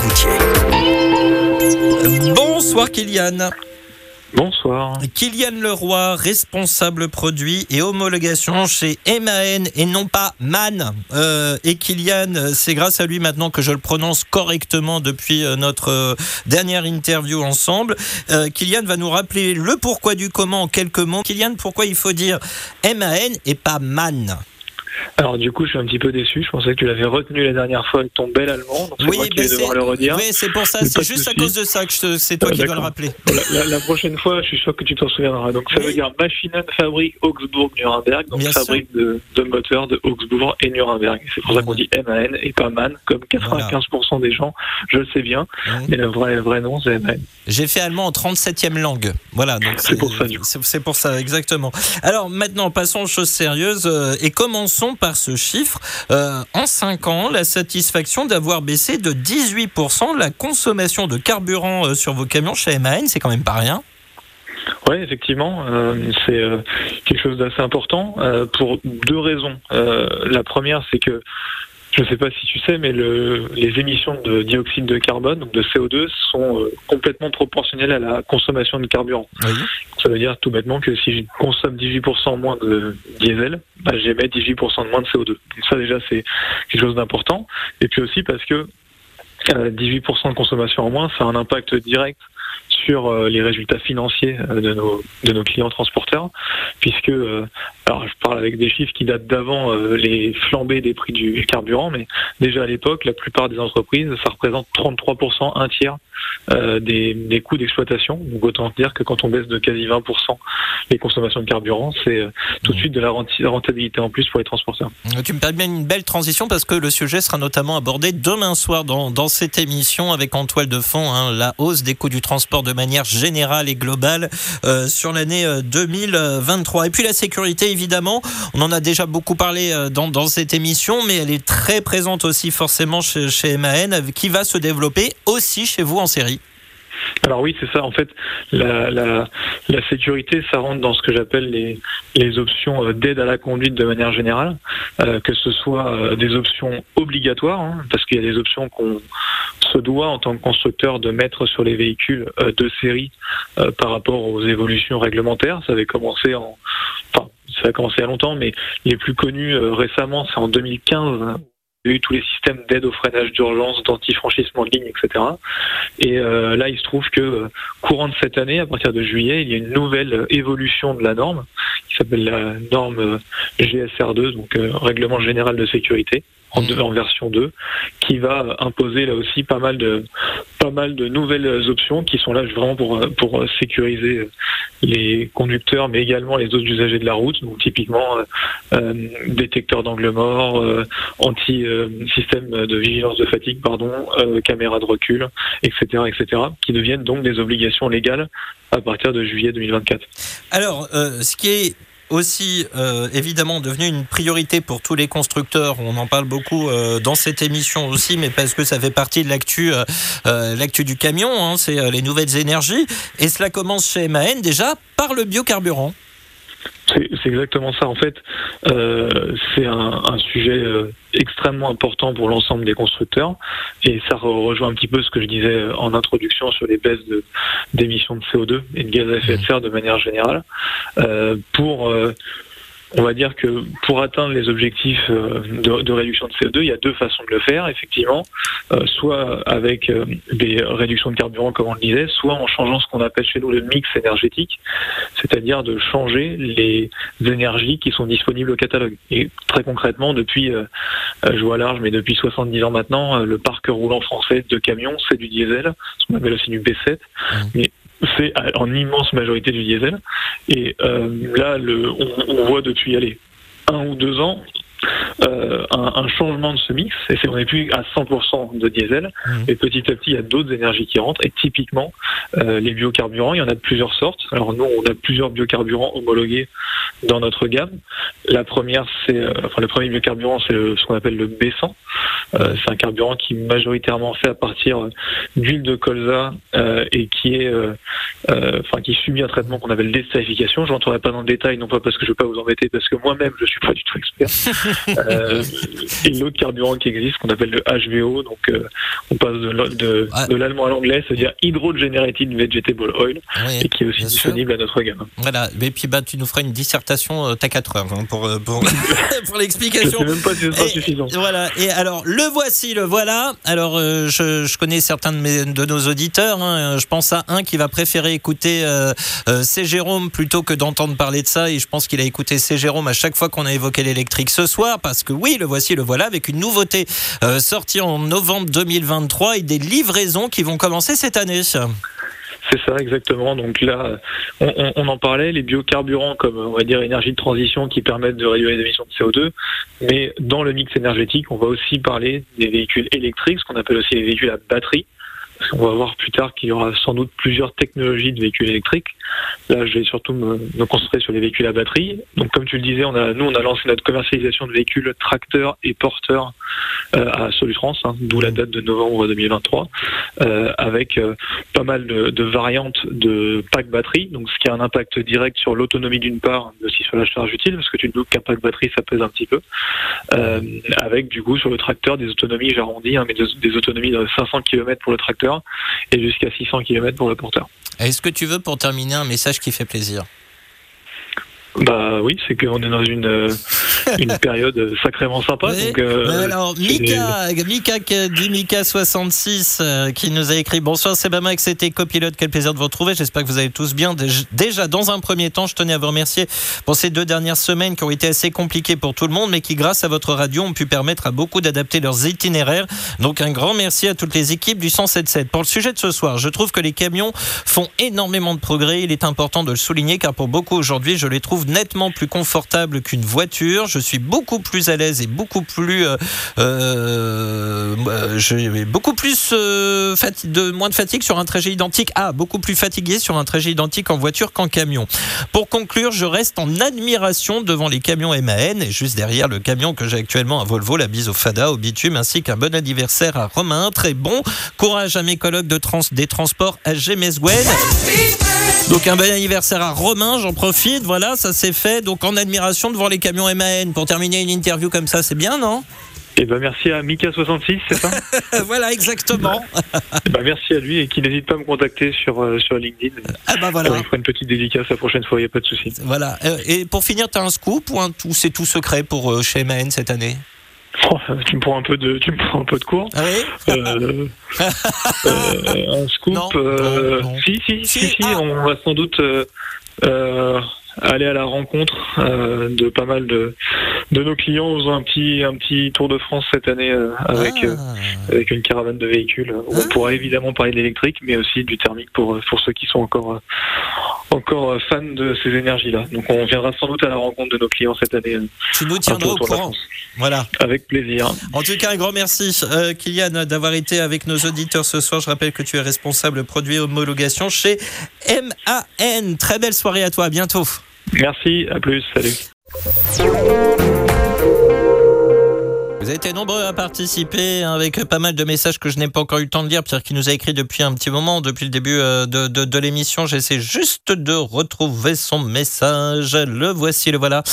Bonsoir Kylian. Bonsoir. Kylian Leroy, responsable produit et homologation chez MAN et non pas MAN. Euh, et Kylian, c'est grâce à lui maintenant que je le prononce correctement depuis euh, notre euh, dernière interview ensemble. Euh, Kylian va nous rappeler le pourquoi du comment en quelques mots. Kylian, pourquoi il faut dire MAN et pas MAN Alors du coup, je suis un petit peu déçu. Je pensais que tu l'avais retenu la dernière fois avec ton bel allemand. Donc qui ben c'est- le redire. oui, c'est pour ça, c'est juste à cause de ça que c'est toi Ah, qui dois le rappeler. La, la- la prochaine fois, je suis sûr que tu t'en souviendras. Donc ça veut dire Maschinen Fabrique Augsbourg-Nuremberg, donc Bien fabrique de, de moteurs de Augsbourg et Nuremberg. C'est pour ça qu'on dit MAN et pas MAN, comme 95% des gens, je le sais bien. Mais le vrai, vrai nom, c'est MAN. J'ai fait allemand en 37e langue. Voilà, donc c'est pour ça. C'est pour ça, exactement. Alors maintenant, passons aux choses sérieuses euh, et commençons par ce chiffre. Euh, en 5 ans, la satisfaction d'avoir baissé de 18% la consommation de carburant euh, sur vos camions chez MAN, c'est quand même pas rien. Oui, effectivement, euh, c'est quelque chose d'assez important pour deux raisons. La première, c'est que je ne sais pas si tu sais, mais le, les émissions de dioxyde de carbone, donc de CO2, sont euh, complètement proportionnelles à la consommation de carburant. Ça veut dire tout bêtement que si je consomme 18% moins de diesel, bah, j'émets 18% de moins de CO2. Donc ça déjà, c'est quelque chose d'important. Et puis aussi parce que euh, 18% de consommation en moins, ça a un impact direct sur euh, les résultats financiers euh, de nos, de nos clients transporteurs, puisque, euh, alors je parle avec des chiffres qui datent d'avant les flambées des prix du carburant, mais déjà à l'époque, la plupart des entreprises, ça représente 33%, un tiers des, des coûts d'exploitation. Donc autant dire que quand on baisse de quasi 20% les consommations de carburant, c'est tout de suite de la rentabilité en plus pour les transporteurs. Tu me permets une belle transition parce que le sujet sera notamment abordé demain soir dans, dans cette émission avec en toile de fond hein, la hausse des coûts du transport de manière générale et globale euh, sur l'année euh, 2023. Et puis la sécurité, évidemment, on en a déjà beaucoup parlé euh, dans, cette émission, mais elle est très présente aussi forcément chez, chez MAN, euh, qui va se développer aussi chez vous en série. Alors oui, c'est ça. En fait, la, la, la sécurité, ça rentre dans ce que j'appelle les, les options euh, d'aide à la conduite de manière générale, euh, que ce soit euh, des options obligatoires, hein, parce qu'il y a des options qu'on se doit en tant que constructeur de mettre sur les véhicules euh, de série euh, par rapport aux évolutions réglementaires. Ça avait commencé en, enfin, ça a commencé il y a longtemps, mais les plus connus euh, récemment, c'est en 2015. Tous les systèmes d'aide au freinage d'urgence, d'antifranchissement de ligne, etc. Et euh, là, il se trouve que euh, courant de cette année, à partir de juillet, il y a une nouvelle euh, évolution de la norme qui s'appelle la norme euh, GSR2, donc Règlement général de sécurité, en, version 2, qui va imposer là aussi pas mal de pas mal de nouvelles options qui sont là vraiment pour pour sécuriser les conducteurs, mais également les autres usagers de la route. Donc typiquement euh, euh, détecteur d'angle mort, anti euh, système de vigilance de fatigue, pardon, euh, caméra de recul, etc., etc., qui deviennent donc des obligations légales à partir de juillet 2024. Alors, euh, ce qui est aussi euh, évidemment devenu une priorité pour tous les constructeurs. On en parle beaucoup euh, dans cette émission aussi, mais parce que ça fait partie de l'actu, euh, l'actu du camion. hein, c'est les nouvelles énergies, et cela commence chez MAN déjà par le biocarburant. C'est exactement ça. En fait, euh, c'est un, un sujet euh, extrêmement important pour l'ensemble des constructeurs, et ça re- rejoint un petit peu ce que je disais euh, en introduction sur les baisses de- d'émissions de, CO2 et de gaz à effet de serre de manière générale. Euh, pour euh, on va dire que pour atteindre les objectifs euh, de, de réduction de CO2, il y a deux façons de le faire, effectivement. Euh, soit avec euh, des réductions de carburant, comme on le disait, soit en changeant ce qu'on appelle chez nous le mix énergétique, c'est-à-dire de changer les énergies qui sont disponibles au catalogue. Et très concrètement, depuis, euh, je vois large, mais depuis 70 ans maintenant, le parc roulant français de camions, c'est du diesel, ce qu'on appelle aussi du B7, mais c'est en immense majorité du diesel. Et euh, là, on, on voit depuis allez, un ou deux ans euh, un, un changement de ce mix, et c'est on n'est plus à 100% de diesel, et petit à petit il y a d'autres énergies qui rentrent, et typiquement euh, les biocarburants, il y en a de plusieurs sortes. Alors nous, on a plusieurs biocarburants homologués dans notre gamme. La première, c'est, euh, enfin le premier biocarburant, c'est ce qu'on appelle le B100. Euh, c'est un carburant qui est majoritairement fait à partir d'huile de colza euh, et qui est, enfin qui subit un traitement qu'on appelle d'estérification. Je n'entrerai pas dans le détail, non pas parce que je veux pas vous embêter, parce que moi-même je suis pas du tout expert. <laughs> Euh, et l'autre carburant qui existe, qu'on appelle le HVO, donc euh, on passe de, l'o- de, de l'allemand à l'anglais, c'est-à-dire Hydrogenated Vegetable Oil, Oui, et qui est aussi sûr. disponible à notre gamme. Voilà, et puis bah, tu nous feras une dissertation, euh, t'as 4 heures hein, pour, euh, pour, <laughs> pour Je l'explication. sais même pas si ce sera Et- suffisant. Voilà, et alors le voici, le voilà. Alors je, je connais certains de, mes, de nos auditeurs. hein. Je pense à un qui va préférer écouter C'est Jérôme plutôt que d'entendre parler de ça. Et je pense qu'il a écouté C'est Jérôme à chaque fois qu'on a évoqué l'électrique ce soir. Parce que oui, le voici, le voilà, avec une nouveauté euh, sortie en novembre 2023 et des livraisons qui vont commencer cette année. C'est ça, exactement. Donc là, on, on- on en parlait, les biocarburants comme, on va dire, énergie de transition qui permettent de réduire les émissions de CO2. Mais dans le mix énergétique, on va aussi parler des véhicules électriques, ce qu'on appelle aussi les véhicules à batterie. Qu'on va voir plus tard qu'il y aura sans doute plusieurs technologies de véhicules électriques. Là, je vais surtout me, concentrer sur les véhicules à batterie. Donc, comme tu le disais, nous, on a lancé notre commercialisation de véhicules tracteurs et porteurs euh, à Solutrans, hein, d'où la date de novembre 2023, euh, avec euh, pas mal de, variantes de pack batterie, donc ce qui a un impact direct sur l'autonomie d'une part, mais aussi sur la charge utile, parce que tu te doutes qu'un pack batterie, ça pèse un petit peu, avec du coup sur le tracteur des autonomies, j'arrondis, hein, mais des, des autonomies de 500 km pour le tracteur et jusqu'à 600 km pour le porteur. Est-ce que tu veux pour terminer un message qui fait plaisir Bah oui, c'est qu'on est dans une euh, une <laughs> période sacrément sympa. Oui. Donc, euh, alors, Mika, Mika, dit Mika 66, euh, qui nous a écrit Bonsoir, c'est Bama, c'était copilote. Quel plaisir de vous retrouver. J'espère que vous allez tous bien. Dé- Déjà, dans un premier temps, je tenais à vous remercier pour ces deux dernières semaines qui ont été assez compliquées pour tout le monde, mais qui, grâce à votre radio, ont pu permettre à beaucoup d'adapter leurs itinéraires. Donc, un grand merci à toutes les équipes du 177. Pour le sujet de ce soir, je trouve que les camions font énormément de progrès. Il est important de le souligner car pour beaucoup aujourd'hui, je les trouve nettement plus confortables qu'une voiture. Je suis beaucoup plus à l'aise et beaucoup plus, euh, euh, euh, je- beaucoup plus euh, de moins de fatigue sur un trajet identique. Ah, beaucoup plus fatigué sur un trajet identique en voiture qu'en camion. Pour conclure, je reste en admiration devant les camions MAN et juste derrière le camion que j'ai actuellement à Volvo, la bise au Fada, au bitume, ainsi qu'un bon anniversaire à Romain. Très bon courage à mes collègues de trans, des transports AG Meswen. Donc un bon anniversaire à Romain, j'en profite, voilà, ça c'est fait. Donc en admiration devant les camions MAN. Pour terminer une interview comme ça, c'est bien, non? Et ben merci à Mika66, c'est ça? <laughs> Voilà, exactement. Eh ben, Merci à lui et qu'il n'hésite pas à me contacter sur, euh, sur LinkedIn. Ah bah voilà. On fera une petite dédicace la prochaine fois, il n'y a pas de souci. Voilà. Euh, Et pour finir, tu as un scoop ou un tout, c'est tout secret pour euh, chez MAN cette année? Oh, tu me prends un peu de, tu me prends un peu de cours. Ah oui? Euh, euh, un scoop. Non, euh, non, non. Si, si, si, Si, si, ah. on va sans doute aller à la rencontre euh, de pas mal de, de nos clients en faisant un petit, un petit tour de France cette année euh, avec, Ah. euh, avec une caravane de véhicules. On pourra évidemment parler de l'électrique, mais aussi du thermique pour, euh, pour ceux qui sont encore, encore fans de ces énergies-là. Donc on viendra sans doute à la rencontre de nos clients cette année. Tu nous tiendras au courant. Voilà. Avec plaisir. En tout cas, un grand merci, euh, Kylian, d'avoir été avec nos auditeurs ce soir. Je rappelle que tu es responsable produit homologation chez MAN. Très belle soirée à toi. À bientôt. Merci, à plus, salut. Thank you. Vous avez été nombreux à participer hein, avec pas mal de messages que je n'ai pas encore eu le temps de lire. Pierre qui nous a écrit depuis un petit moment, depuis le début euh, de, de, de l'émission. J'essaie juste de retrouver son message. Le voici, le voilà.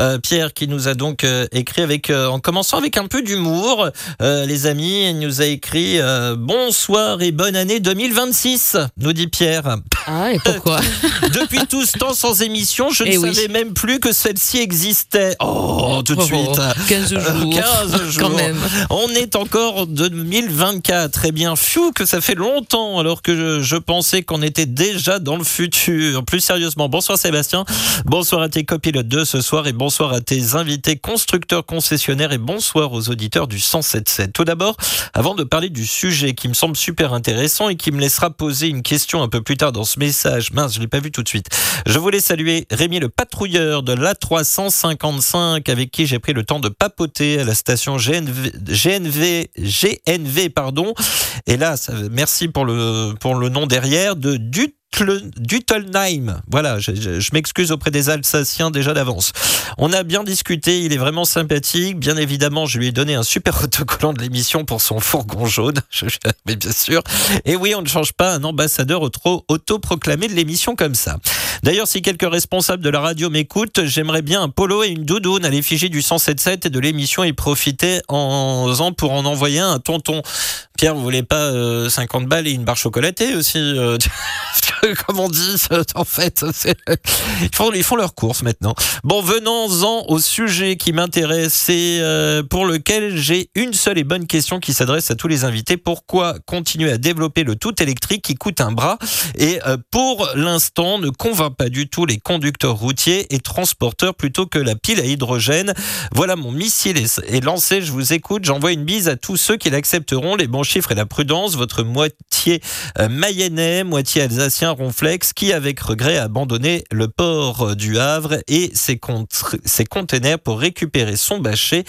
Euh, Pierre qui nous a donc euh, écrit avec, euh, en commençant avec un peu d'humour, euh, les amis. Il nous a écrit Bonsoir et bonne année 2026, nous dit Pierre. Ah, et pourquoi <laughs> Depuis tout ce temps sans émission, je ne Eh oui. savais même plus que celle-ci existait. Oh, tout de Oh, suite. 15 Euh, jours. 15 jours. Quand même. On est encore en 2024. Très bien. Fiou, que ça fait longtemps alors que je, je pensais qu'on était déjà dans le futur. Plus sérieusement, bonsoir Sébastien. Bonsoir à tes copilotes de ce soir et bonsoir à tes invités constructeurs concessionnaires et bonsoir aux auditeurs du 107.7. Tout d'abord, avant de parler du sujet qui me semble super intéressant et qui me laissera poser une question un peu plus tard dans ce message. Mince, je l'ai pas vu tout de suite. Je voulais saluer Rémi le patrouilleur de l'A355 avec qui j'ai pris le temps de papoter à la station GNV, GNV, GNV pardon. Et là, ça- merci pour le, pour le nom derrière de Dut. Duttelnheim. Voilà, je, m'excuse auprès des Alsaciens déjà d'avance. On a bien discuté, il est vraiment sympathique. Bien évidemment, je lui ai donné un super <laughs> autocollant de l'émission pour son fourgon jaune. <laughs> Mais bien sûr. Et oui, on ne change pas un ambassadeur auto- autoproclamé de l'émission comme ça. D'ailleurs, si quelques responsables de la radio m'écoutent, j'aimerais bien un polo et une doudoune à l'effigie du 107.7 et de l'émission et profiter en faisant pour en envoyer un tonton. Pierre, vous voulez pas euh, 50 balles et une barre chocolatée aussi euh, <laughs> Comme on dit, en fait, ils font, ils font leurs courses maintenant. Bon, venons-en au sujet qui m'intéresse et euh, pour lequel j'ai une seule et bonne question qui s'adresse à tous les invités. Pourquoi continuer à développer le tout électrique qui coûte un bras? Et euh, pour l'instant ne convainc pas du tout les conducteurs routiers et transporteurs plutôt que la pile à hydrogène Voilà, mon missile est lancé, je vous écoute. J'envoie une bise à tous ceux qui l'accepteront, les bons chiffres et la prudence. Votre moitié euh, mayennais, moitié alsacien ronflex, qui avec regret a abandonné le port du Havre et ses, containers pour récupérer son bâcher.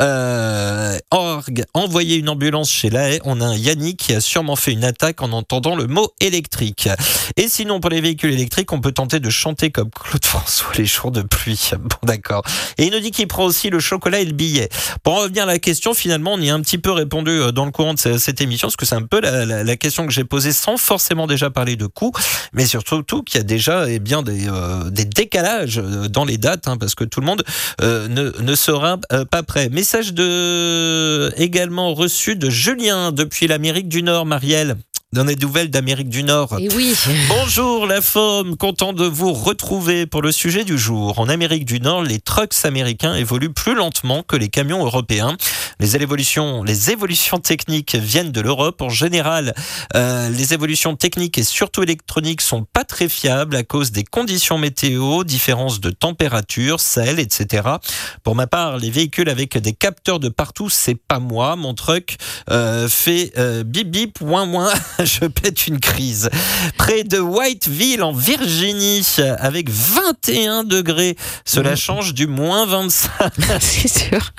Euh, orgue, envoyer une ambulance chez la. On a un Yannick qui a sûrement fait une attaque en entendant le mot électrique. Et sinon, pour les véhicules électriques, on peut tenter de chanter comme Claude François les jours de pluie. <laughs> Bon, d'accord. Et il nous dit qu'il prend aussi le chocolat et le billet. Pour en revenir à la question, finalement, on y a un petit peu répondu euh, dans le courant de ce- cette émission, parce que c'est un peu la, la- la question que j'ai posée sans forcément déjà parler de coûts, mais surtout tout qu'il y a déjà eh bien, des, euh, des décalages euh, dans les dates, hein, parce que tout le monde euh, ne, ne sera pas prêt. Message de, également reçu de Julien depuis l'Amérique du Nord, Marielle. dans les nouvelles d'Amérique du Nord. Et oui. <laughs> Bonjour la femme, content de vous retrouver pour le sujet du jour. En Amérique du Nord, les trucks américains évoluent plus lentement que les camions européens. Les évolutions, les évolutions techniques viennent de l'Europe. En général, euh, les évolutions techniques et surtout électroniques sont pas très fiables à cause des conditions météo, différences de température, sel, etc. Pour ma part, les véhicules avec des capteurs de partout, c'est pas moi. Mon truck euh, fait euh, bip bip, moins <laughs> moins, je pète une crise. Près de Whiteville, en Virginie, avec 21 degrés, cela change du moins 25. <laughs> C'est sûr.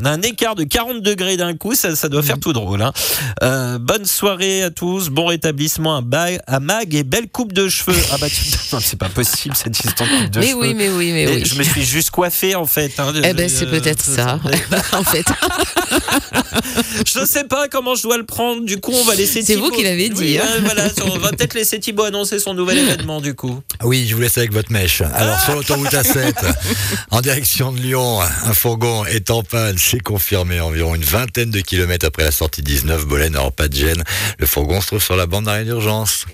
On a un écart de 40 degrés d'un coup, ça, ça doit faire tout drôle. hein. Euh, bonne soirée à tous, bon rétablissement à, Ba- à Mag et belle coupe de cheveux. Ah bah tu- non, c'est pas possible cette histoire de coupe de Mais cheveux. oui, mais oui, mais Et oui. Je me suis juste coiffé en fait. hein. Eh ben, c'est peut-être ça. en fait, <laughs> Je sais pas comment je dois le prendre. Du coup, on va laisser. C'est vous qui l'avez dit, Oui, hein. voilà, on va <laughs> peut-être laisser Thibaut annoncer son nouvel <laughs> événement du coup. Oui, je vous laisse avec votre mèche. Alors, Ah. sur l'autoroute A7, en direction de Lyon, un fourgon est en panne. C'est confirmé environ une vingtaine de kilomètres après la sortie 19, Bolène, alors pas de gêne. Le fourgon se trouve sur la bande d'arrêt d'urgence.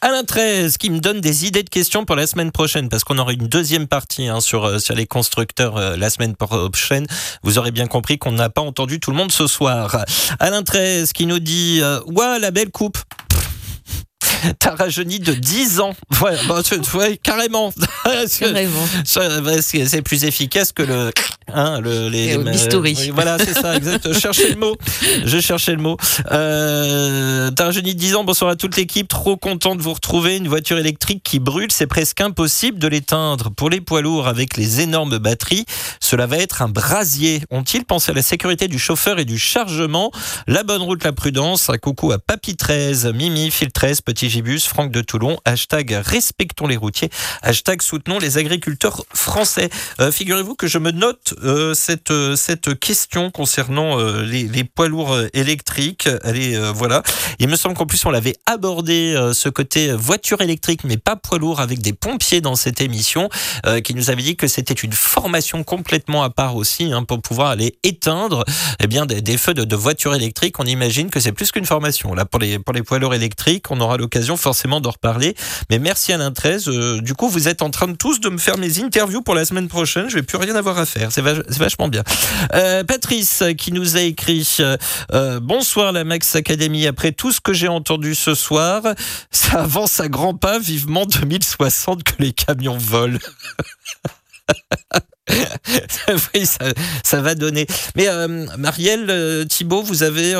Alain 13 qui me donne des idées de questions pour la semaine prochaine parce qu'on aura une deuxième partie hein, sur, euh, sur les constructeurs euh, la semaine prochaine. Vous aurez bien compris qu'on n'a pas entendu tout le monde ce soir. Alain 13 qui nous dit euh, la belle coupe <laughs> T'as rajeuni de 10 ans. Ouais, bah, tu- ouais, carrément. <laughs> carrément. C'est plus efficace que le. Hein, le les, les- bistouri. oui, voilà, c'est ça, exact. Je cherchais le mot. Je cherchais le mot. Euh, T'as un jeune de 10 ans. Bonsoir à toute l'équipe. Trop content de vous retrouver. Une voiture électrique qui brûle, c'est presque impossible de l'éteindre. Pour les poids lourds avec les énormes batteries, cela va être un brasier. Ont-ils pensé à la sécurité du chauffeur et du chargement? La bonne route, la prudence. Un coucou à Papy 13, Mimi, Phil 13, Petit Gibus, Franck de Toulon. Hashtag respectons les routiers. Hashtag soutenons les agriculteurs français. Euh, Figurez-vous que je me note euh, cette, euh, cette question concernant euh, les, les poids lourds électriques. Allez, euh, voilà. Il me semble qu'en plus on l'avait abordé ce côté voiture électrique, mais pas poids lourd avec des pompiers dans cette émission, qui nous avait dit que c'était une formation complètement à part aussi hein, pour pouvoir aller éteindre eh bien des, feux de, de voitures électriques. On imagine que c'est plus qu'une formation. Là pour les pour les poids lourds électriques, on aura l'occasion forcément d'en reparler. Mais merci Alain 13. Euh, du coup, vous êtes en train de tous de me faire mes interviews pour la semaine prochaine. Je vais plus rien avoir à faire. C'est vachement bien. Euh, Patrice qui nous a écrit euh, euh, Bonsoir la Max Academy. Après tout ce que j'ai entendu ce soir, ça avance à grands pas. Vivement 2060 que les camions volent. <laughs> oui, ça, va donner. Mais Marielle, Thibault, vous avez,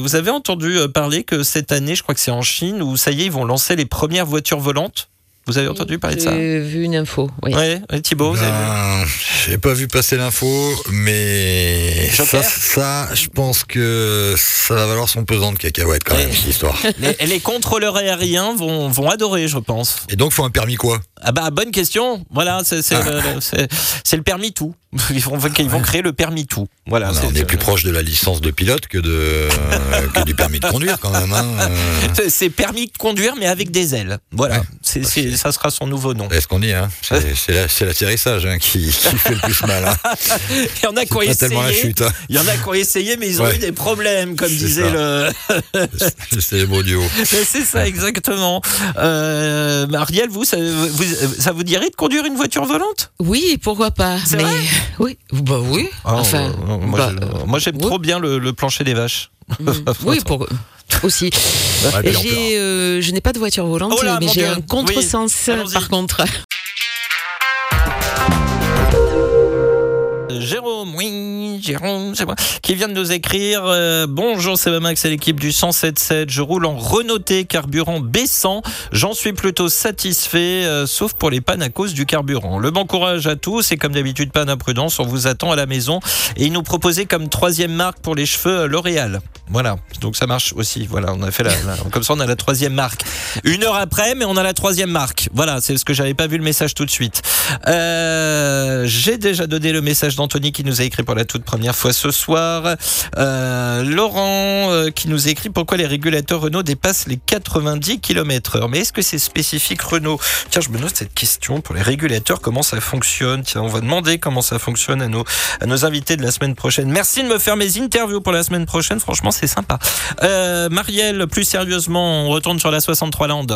vous avez entendu parler que cette année, je crois que c'est en Chine, où ça y est, ils vont lancer les premières voitures volantes? Vous avez entendu parler de ça J'ai vu une info. Oui. Vous avez vu Ben, J'ai pas vu passer l'info, mais ça, ça, je pense que ça va valoir son pesant de cacahuètes quand même, cette histoire. <laughs> les, les contrôleurs aériens vont, vont adorer, je pense. Et donc, faut un permis quoi? Ah bah bonne question. Voilà, c'est Ah. le permis tout. <laughs> Ils vont, ils vont créer le permis tout. Voilà. on, c'est- est plus proche de la licence de pilote que, de, que du permis de conduire quand même. Hein. Euh, c'est- permis de conduire, mais avec des ailes. Voilà, C'est- c'est- ça sera son nouveau nom. C'est ce qu'on dit, hein? c'est <laughs> c'est la- c'est l'atterrissage hein, qui, qui fait le plus mal. Hein. <laughs> Il y en a qui ont essayé. Hein. Il y en a qui ont essayé, mais ils ont Ouais. eu des problèmes, comme disait ça. le. C'est les mots du haut. Mais c'est ça, exactement. Euh, Marielle, vous ça, vous, ça vous dirait de conduire une voiture volante? Oui, pourquoi pas. Mais vrai? Oui, bah oui. enfin, Oh, euh, moi, bah, moi, j'aime oui. trop bien le, le plancher des vaches. mm, <laughs> oui, pour aussi. Ouais, j'ai, euh, je n'ai pas de voiture volante, Oh là, mais j'ai Dieu. un contresens Oui, par contre. Jérôme, oui, Qui vient de nous écrire euh, Bonjour, c'est Max et l'équipe du 107.7. Je roule en Renaulté carburant baissant. J'en suis plutôt satisfait, euh, sauf pour les pannes à cause du carburant. Le bon courage à tous et comme d'habitude, panne à prudence. On vous attend à la maison. Et il nous proposait comme troisième marque pour les cheveux euh, L'Oréal. Voilà, donc ça marche aussi. Voilà, on a fait la, comme ça, on a la troisième marque. Une heure après, mais on a la troisième marque. Voilà, c'est ce que j'avais pas vu le message tout de suite. J'ai déjà donné le message d'Anthony qui nous a écrit pour la toute première. Première fois ce soir. Euh, Laurent euh, qui nous écrit pourquoi les régulateurs Renault dépassent les 90 km/h. Mais est-ce que c'est spécifique Renault? Tiens, je me note cette question pour les régulateurs. Comment ça fonctionne? Tiens, on va demander comment ça fonctionne à nos, à nos invités de la semaine prochaine. Merci de me faire mes interviews pour la semaine prochaine. Franchement, c'est sympa. Euh, Marielle, plus sérieusement, on retourne sur la 63 Land.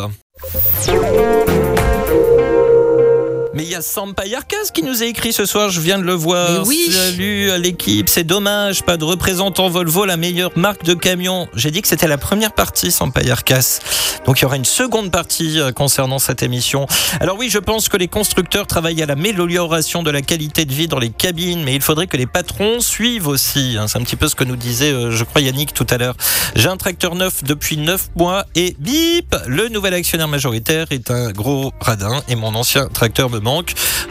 Mais il y a Sampa Yarkas qui nous a écrit ce soir, je viens de le voir. Mais oui. Salut à l'équipe, c'est dommage, pas de représentant Volvo, la meilleure marque de camion. J'ai dit que c'était la première partie Sampa Yarkas. Donc il y aura une seconde partie euh, concernant cette émission. Alors oui, je pense que les constructeurs travaillent à l'amélioration de la qualité de vie dans les cabines, mais il faudrait que les patrons suivent aussi. hein. C'est un petit peu ce que nous disait, euh, je crois, Yannick tout à l'heure. J'ai un tracteur neuf depuis 9 mois et bip, le nouvel actionnaire majoritaire est un gros radin et mon ancien tracteur me manque.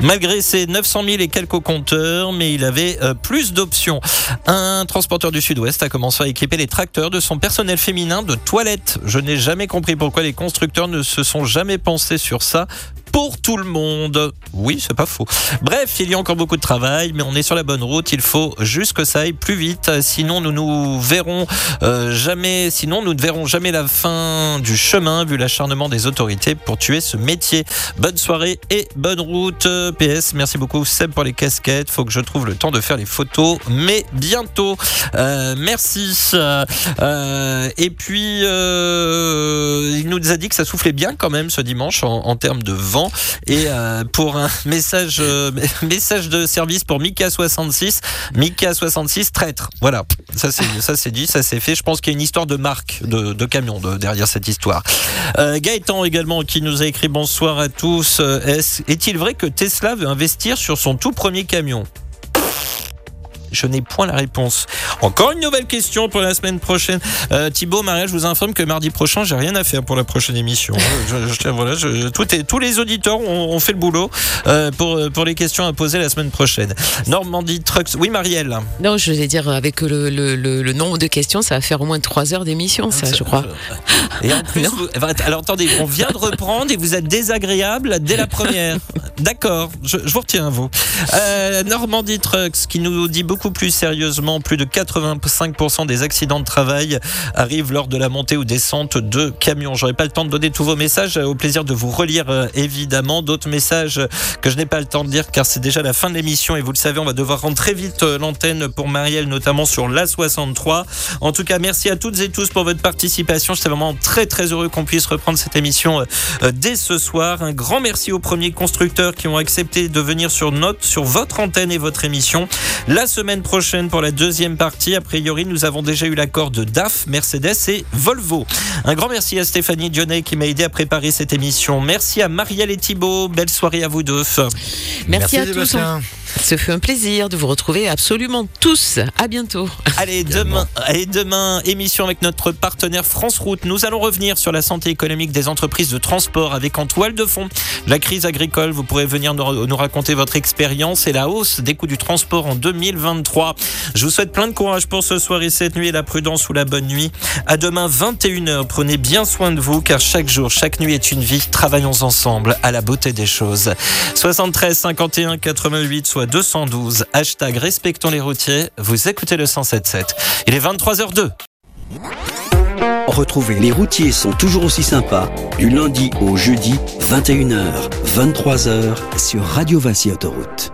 Malgré ses 900 000 et quelques compteurs, mais il avait euh, plus d'options. Un transporteur du Sud-Ouest a commencé à équiper les tracteurs de son personnel féminin de toilettes. Je n'ai jamais compris pourquoi les constructeurs ne se sont jamais pensés sur ça pour tout le monde. Oui, c'est pas faux. Bref, il y a encore beaucoup de travail, mais on est sur la bonne route. Il faut juste que ça aille plus vite. Sinon, nous nous verrons euh, jamais. Sinon, nous ne verrons jamais la fin du chemin, vu l'acharnement des autorités pour tuer ce métier. Bonne soirée et bonne route. PS, merci beaucoup Seb pour les casquettes. Faut que je trouve le temps de faire les photos, mais bientôt. Euh, merci. Euh, et puis, il nous a dit que ça soufflait bien quand même ce dimanche en, en termes de vent. Et euh, pour un <laughs> message, euh, <laughs> message de service pour Mika 66, Mika 66 traître. Voilà, ça c'est dit, ça c'est fait. Je pense qu'il y a une histoire de marque de, camion de- derrière cette histoire. Euh, Gaëtan également qui nous a écrit bonsoir à tous. Est-il vrai que Tesla veut investir sur son tout premier camion? Je n'ai point la réponse. Encore une nouvelle question pour la semaine prochaine. Euh, Thibaut, Maria, je vous informe que mardi prochain, j'ai rien à faire pour la prochaine émission. <laughs> Je- je- voilà, je- tout est- tous les auditeurs ont, ont fait le boulot euh, pour, pour les questions à poser la semaine prochaine. Normandie Trucks. Oui, Marielle. Non, je vais dire, avec le, le- le- le nombre de questions, ça va faire au moins trois heures d'émission, ça, je crois. Et en <laughs> plus, vous- alors attendez, on vient de reprendre et vous êtes désagréable dès la première. D'accord, je, je vous retiens vous. Euh, Normandie Trucks qui nous dit beaucoup plus sérieusement, plus de 85% des accidents de travail arrivent lors de la montée ou descente de camions. J'aurai pas le temps de donner tous vos messages, au plaisir de vous relire euh, évidemment d'autres messages que je n'ai pas le temps de lire car c'est déjà la fin de l'émission et vous le savez, on va devoir rendre très vite euh, l'antenne pour Marielle notamment sur l'A63. En tout cas, merci à toutes et tous pour votre participation. J'étais vraiment très très heureux qu'on puisse reprendre cette émission euh, dès ce soir. Un grand merci aux premiers constructeurs qui ont accepté de venir sur notre, sur votre antenne et votre émission. La semaine prochaine pour la deuxième partie, a priori, nous avons déjà eu l'accord de DAF, Mercedes et Volvo. Un grand merci à Stéphanie Dionnet qui m'a aidé à préparer cette émission. Merci à Marielle et Thibault. Belle soirée à vous deux. Merci, à tous. Ce fut un plaisir de vous retrouver absolument tous. À bientôt. Allez, demain, allez, demain, émission avec notre partenaire France Route. Nous allons revenir sur la santé économique des entreprises de transport avec en toile de fond la crise agricole. Vous pourrez venir nous, nous raconter votre expérience et la hausse des coûts du transport en 2023. Je vous souhaite plein de courage pour ce soir et cette nuit, la prudence ou la bonne nuit. À demain, 21h. Prenez bien soin de vous car chaque jour, chaque nuit est une vie. Travaillons ensemble à la beauté des choses. 73 51 88 soit 212. Hashtag respectons les routiers. Vous écoutez le 107.7. Il est 23h02. Retrouvez Les routiers sont toujours aussi sympas du lundi au jeudi 21h, 23h sur Radio Vinci Autoroute.